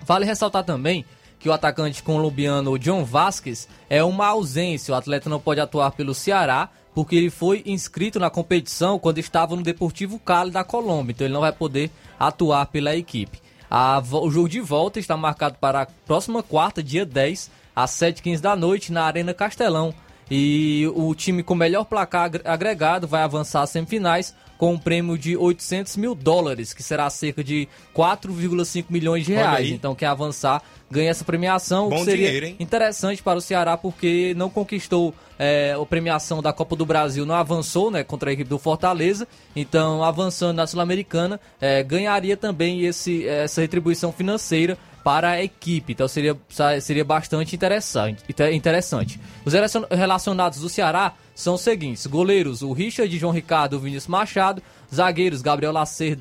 Speaker 2: Vale ressaltar também que o atacante colombiano John Vasquez é uma ausência. O atleta não pode atuar pelo Ceará porque ele foi inscrito na competição quando estava no Deportivo Cali da Colômbia, então ele não vai poder atuar pela equipe. A, o jogo de volta está marcado para a próxima quarta, dia 10, às 7h15 da noite, na Arena Castelão. E o time com melhor placar agregado vai avançar às semifinais com um prêmio de 800 mil dólares, que será cerca de 4,5 milhões de reais. Então, quem avançar ganha essa premiação.
Speaker 1: Bom
Speaker 2: seria
Speaker 1: dinheiro,
Speaker 2: interessante para o Ceará, porque não conquistou é, a premiação da Copa do Brasil, não avançou né, contra a equipe do Fortaleza. Então, avançando na Sul-Americana, é, ganharia também esse, essa retribuição financeira para a equipe. Então seria, seria bastante interessante, interessante. Os relacionados do Ceará são os seguintes: goleiros, o Richard, João Ricardo, o Vinícius Machado, zagueiros, Gabriel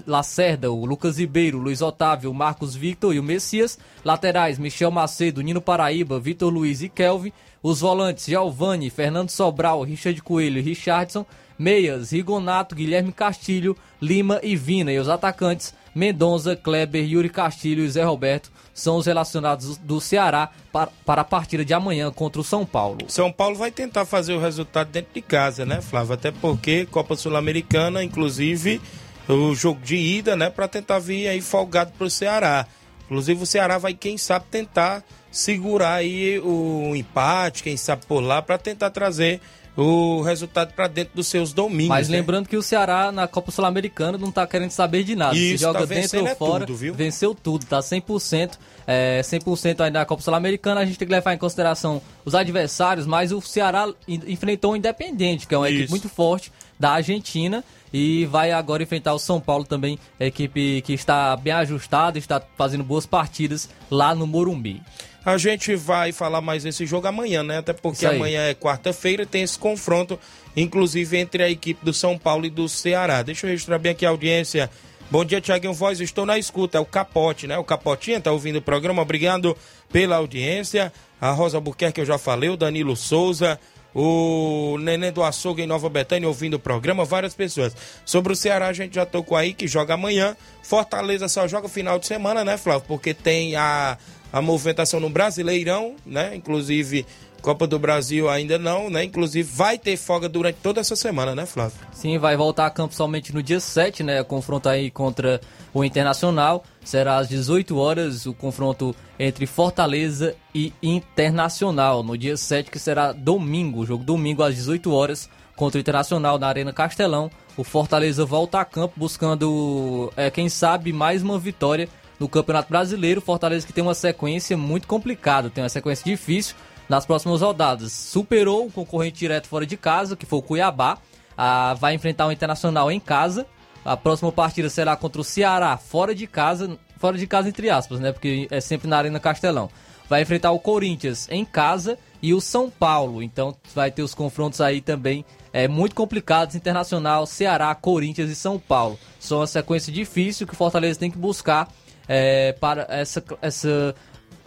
Speaker 2: Lacerda, o Lucas Ribeiro, Luiz Otávio, Marcos Victor e o Messias, laterais, Michel Macedo, Nino Paraíba, Vitor Luiz e Kelvin, os volantes, Giovanni, Fernando Sobral, Richard Coelho e Richardson, meias, Rigonato, Guilherme Castilho, Lima e Vina, e os atacantes, Mendonça, Kleber, Yuri Castilho e Zé Roberto são os relacionados do Ceará para, para a partida de amanhã contra o São Paulo.
Speaker 1: São Paulo vai tentar fazer o resultado dentro de casa, né, Flávio? Até porque Copa Sul-Americana, inclusive, o jogo de ida, né, para tentar vir aí folgado para o Ceará. Inclusive o Ceará vai, quem sabe, tentar segurar aí o empate, quem sabe por lá, para tentar trazer o resultado para dentro dos seus domingos.
Speaker 2: Mas
Speaker 1: né?
Speaker 2: lembrando que o Ceará na Copa Sul-Americana não tá querendo saber de nada.
Speaker 1: Isso,
Speaker 2: Se joga
Speaker 1: tá
Speaker 2: dentro ou
Speaker 1: é
Speaker 2: fora,
Speaker 1: tudo, viu?
Speaker 2: venceu tudo, tá 100%. É, 100% aí na Copa Sul-Americana, a gente tem que levar em consideração os adversários, mas o Ceará en- enfrentou o Independente, que é uma equipe
Speaker 1: Isso.
Speaker 2: muito forte da Argentina, e vai agora enfrentar o São Paulo também, equipe que está bem ajustada, está fazendo boas partidas lá no Morumbi.
Speaker 1: A gente vai falar mais desse jogo amanhã, né? Até porque amanhã é quarta-feira e tem esse confronto, inclusive entre a equipe do São Paulo e do Ceará. Deixa eu registrar bem aqui a audiência. Bom dia, Tiaguinho Voz. Estou na escuta. É o Capote, né? O Capotinha tá ouvindo o programa. Obrigado pela audiência. A Rosa Buquerque, eu já falei. O Danilo Souza. O Nenê do Açougue em Nova Betânia ouvindo o programa, várias pessoas. Sobre o Ceará, a gente já tocou aí que joga amanhã. Fortaleza só joga final de semana, né, Flávio? Porque tem a, a movimentação no Brasileirão, né? Inclusive, Copa do Brasil ainda não, né? Inclusive, vai ter folga durante toda essa semana, né, Flávio?
Speaker 2: Sim, vai voltar a campo somente no dia 7, né? Confronto aí contra o Internacional. Será às 18 horas o confronto entre Fortaleza e Internacional. No dia 7, que será domingo. Jogo domingo às 18 horas contra o Internacional na Arena Castelão. O Fortaleza volta a campo buscando, é, quem sabe, mais uma vitória no Campeonato Brasileiro. Fortaleza que tem uma sequência muito complicada, tem uma sequência difícil nas próximas rodadas. Superou o concorrente direto fora de casa, que foi o Cuiabá. Ah, vai enfrentar o Internacional em casa. A próxima partida será contra o Ceará, fora de casa, fora de casa entre aspas, né? Porque é sempre na Arena Castelão. Vai enfrentar o Corinthians em casa e o São Paulo. Então vai ter os confrontos aí também é, muito complicados: Internacional, Ceará, Corinthians e São Paulo. São uma sequência difícil que o Fortaleza tem que buscar é, para essa, essa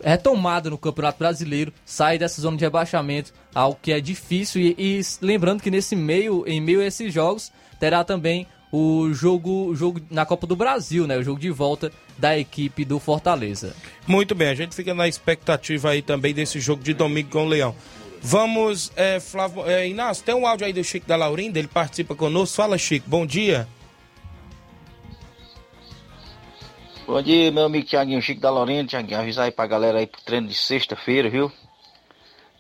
Speaker 2: retomada no Campeonato Brasileiro, sair dessa zona de rebaixamento, algo que é difícil. E, e lembrando que nesse meio, em meio a esses jogos, terá também o jogo, jogo na Copa do Brasil, né? O jogo de volta da equipe do Fortaleza.
Speaker 1: Muito bem, a gente fica na expectativa aí também desse jogo de domingo com o Leão. Vamos, é, Flávio, é, Inácio, tem um áudio aí do Chico da Laurinda, ele participa conosco. Fala, Chico, bom dia.
Speaker 14: Bom dia, meu amigo Tiaguinho Chico da Lorena. Tiaguinho, avisar aí pra galera aí pro treino de sexta-feira, viu?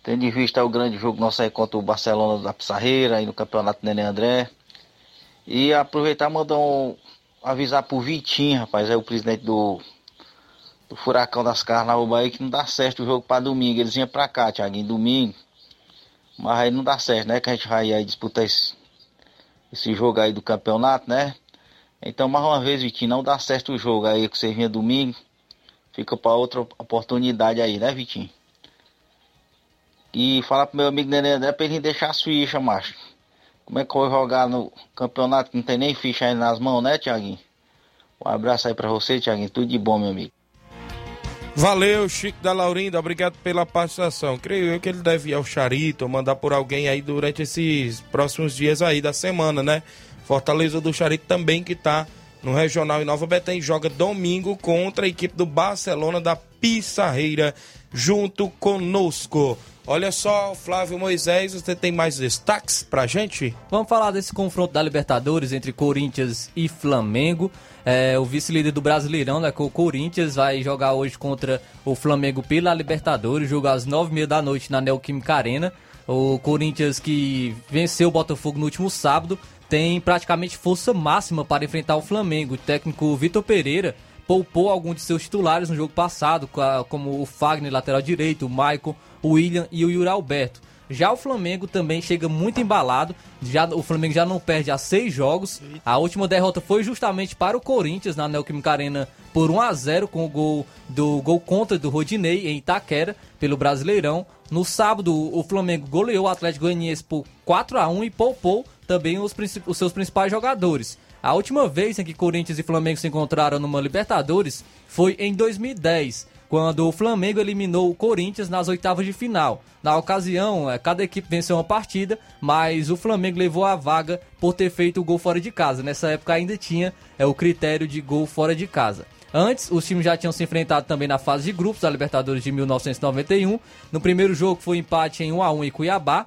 Speaker 14: Tendo em vista o grande jogo nosso aí contra o Barcelona da Pissarreira, aí no Campeonato Nenê André. E aproveitar e mandar um. avisar pro Vitinho, rapaz, é o presidente do. do Furacão das Carnaval aí, que não dá certo o jogo pra domingo. Eles vinham pra cá, Tiaguinho, domingo. Mas aí não dá certo, né? Que a gente vai aí disputar esse, esse jogo aí do campeonato, né? Então, mais uma vez, Vitinho, não dá certo o jogo aí que você vinha domingo. Fica para outra oportunidade aí, né, Vitinho? E falar pro meu amigo Nenê André pra ele deixar as fichas, macho. Como é que eu vou jogar no campeonato que não tem nem ficha aí nas mãos, né, Tiaguinho? Um abraço aí pra você, Tiaguinho. Tudo de bom, meu amigo.
Speaker 1: Valeu, Chico da Laurinda, obrigado pela participação. Creio eu que ele deve ir ao Charito, mandar por alguém aí durante esses próximos dias aí da semana, né? Fortaleza do Charito também que tá no Regional em Nova Betém, joga domingo contra a equipe do Barcelona da Pissarreira, junto conosco. Olha só, Flávio Moisés, você tem mais destaques pra gente?
Speaker 2: Vamos falar desse confronto da Libertadores entre Corinthians e Flamengo. É, o vice-líder do Brasileirão, né, o Corinthians, vai jogar hoje contra o Flamengo pela Libertadores, jogar às nove e meia da noite na Neoquímica Arena. O Corinthians que venceu o Botafogo no último sábado tem praticamente força máxima para enfrentar o Flamengo. O técnico Vitor Pereira poupou alguns de seus titulares no jogo passado, como o Fagner, lateral direito, o Maicon, o William e o Yuri Alberto. Já o Flamengo também chega muito embalado. Já, o Flamengo já não perde há seis jogos. A última derrota foi justamente para o Corinthians na Neoquímica Arena por 1 a 0 com o gol do gol contra do Rodinei em Itaquera pelo Brasileirão. No sábado, o Flamengo goleou o Atlético Goianiense por 4 a 1 e poupou também os, os seus principais jogadores. A última vez em que Corinthians e Flamengo se encontraram numa Libertadores foi em 2010, quando o Flamengo eliminou o Corinthians nas oitavas de final. Na ocasião, é, cada equipe venceu uma partida, mas o Flamengo levou a vaga por ter feito o gol fora de casa. Nessa época ainda tinha é, o critério de gol fora de casa. Antes, os times já tinham se enfrentado também na fase de grupos da Libertadores de 1991. No primeiro jogo foi empate em 1 a 1 em Cuiabá.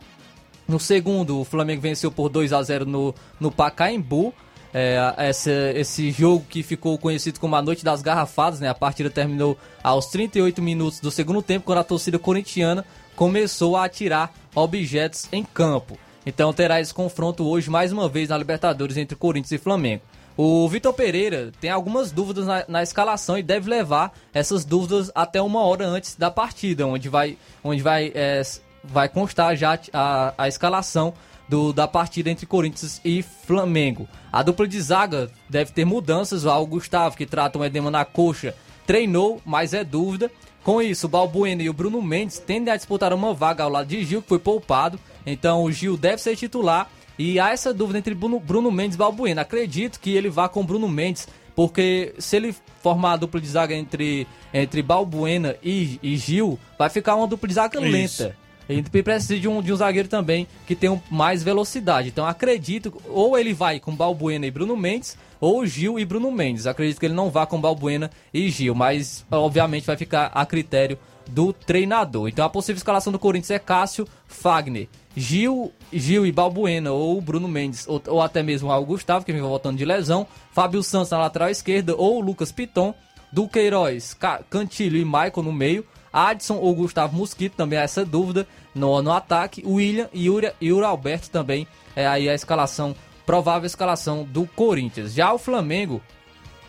Speaker 2: No segundo, o Flamengo venceu por 2 a 0 no, no Pacaembu. É, essa, esse jogo que ficou conhecido como a Noite das Garrafadas, né? A partida terminou aos 38 minutos do segundo tempo, quando a torcida corintiana começou a atirar objetos em campo. Então terá esse confronto hoje, mais uma vez, na Libertadores entre Corinthians e Flamengo. O Vitor Pereira tem algumas dúvidas na, na, escalação e deve levar essas dúvidas até uma hora antes da partida, onde vai, onde vai, é, vai constar já a, a escalação do, da partida entre Corinthians e Flamengo. A dupla de zaga deve ter mudanças. O Gustavo, que trata um edema na coxa, treinou, mas é dúvida. Com isso, o Balbuena e o Bruno Mendes tendem a disputar uma vaga ao lado de Gil, que foi poupado. Então o Gil deve ser titular. E há essa dúvida entre Bruno, Bruno Mendes e Balbuena. Acredito que ele vá com Bruno Mendes, porque se ele formar a dupla de zaga entre, entre Balbuena e, e Gil, vai ficar uma dupla de zaga Isso. Lenta. E precisa de um, de um zagueiro também que tenha mais velocidade. Então acredito, ou ele vai com Balbuena e Bruno Mendes, ou Gil e Bruno Mendes. Acredito que ele não vá com Balbuena e Gil, mas obviamente vai ficar a critério do treinador. Então a possível escalação do Corinthians é Cássio, Fagner, Gil, Gil e Balbuena, ou Bruno Mendes, ou, ou até mesmo o Gustavo, que vem voltando de lesão, Fábio Santos na lateral esquerda, ou Lucas Piton, Duqueiroz, Cantilho e Michael no meio, Adson ou Gustavo Mosquito, também há essa dúvida no, no ataque. William e Yuri, Alberto também é aí a escalação, provável escalação do Corinthians. Já o Flamengo,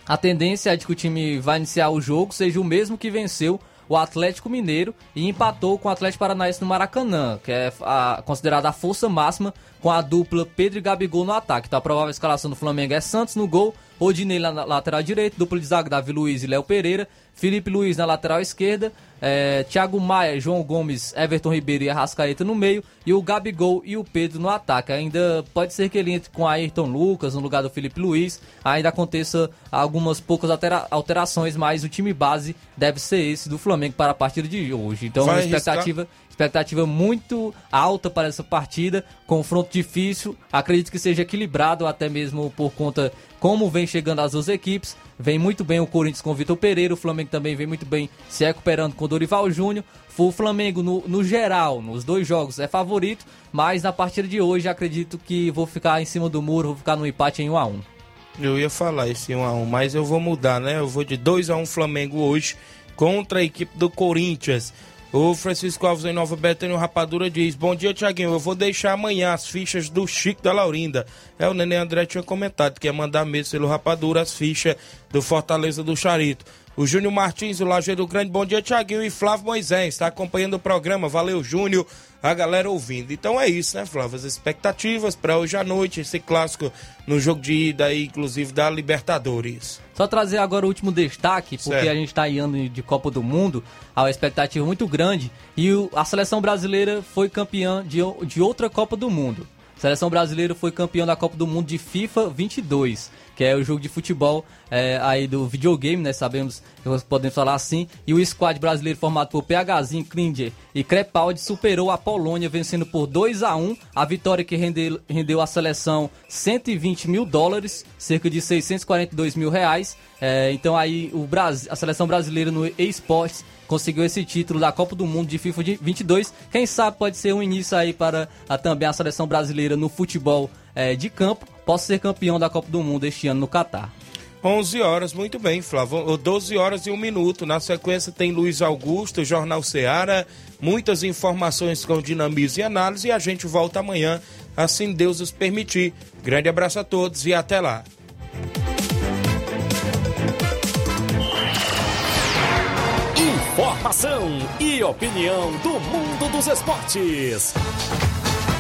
Speaker 2: a tendência é de que o time vai iniciar o jogo seja o mesmo que venceu o Atlético Mineiro e empatou com o Atlético Paranaense no Maracanã, que é a, considerada a força máxima com a dupla Pedro e Gabigol no ataque. Então a provável escalação do Flamengo é Santos no gol, Rodinei na lateral direita, dupla de zaga Davi Luiz e Léo Pereira, Felipe Luiz na lateral esquerda, é, Thiago Maia, João Gomes, Everton Ribeiro e Arrascaeta no meio, e o Gabigol e o Pedro no ataque. Ainda pode ser que ele entre com Ayrton Lucas no lugar do Felipe Luiz, ainda aconteça algumas poucas altera alterações, mas o time base deve ser esse do Flamengo para a partida de hoje. Então, Vai expectativa, expectativa muito alta para essa partida, confronto difícil, acredito que seja equilibrado até mesmo por conta como vem chegando as duas equipes. Vem muito bem o Corinthians com o Vitor Pereira, o Flamengo também vem muito bem se recuperando com o Dorival Júnior. O Flamengo, no, no geral, nos dois jogos, é favorito, mas na partida de hoje acredito que vou ficar em cima do muro, vou ficar no empate em 1 a 1
Speaker 1: Eu ia falar esse 1 a 1 mas eu vou mudar, né? Eu vou de 2 a 1 Flamengo hoje contra a equipe do Corinthians. O Francisco Alves em Nova Betânia, Rapadura, diz: Bom dia, Tiaguinho. Eu vou deixar amanhã as fichas do Chico da Laurinda. É, o Nenê André tinha comentado que ia mandar mesmo pelo Rapadura as fichas do Fortaleza do Charito. O Júnior Martins, o Lajeiro Grande, bom dia, Tiaguinho e Flávio Moisés, está acompanhando o programa. Valeu, Júnior, a galera ouvindo. Então é isso, né, Flávio? As expectativas para hoje à noite, esse clássico no jogo de ida inclusive da Libertadores.
Speaker 2: Só trazer agora o último destaque, porque certo. a gente está indo de Copa do Mundo, há uma expectativa muito grande, e a seleção brasileira foi campeã de, de outra Copa do Mundo. A seleção brasileira foi campeã da Copa do Mundo de FIFA 22 que é o jogo de futebol é, aí do videogame, né? Sabemos, podemos falar assim. E o squad brasileiro formado por PHzinho, Klinger e Crepaldi superou a Polônia, vencendo por 2 a 1 A vitória que rendeu, rendeu seleção 120 mil dólares, cerca de 642 mil reais. É, então aí o Brasil, a seleção brasileira no eSports conseguiu esse título da Copa do Mundo de FIFA 22. Quem sabe pode ser um início aí para a, também a seleção brasileira no futebol é, de campo possa ser campeão da Copa do Mundo este ano no Catar.
Speaker 1: 11 horas, muito bem, Flávio. 12 horas e um minuto. Na sequência tem Luiz Augusto, Jornal Seara, muitas informações com dinamismo e análise. E a gente volta amanhã, assim Deus os permitir. Grande abraço a todos e até lá.
Speaker 6: Informação e opinião do mundo dos esportes.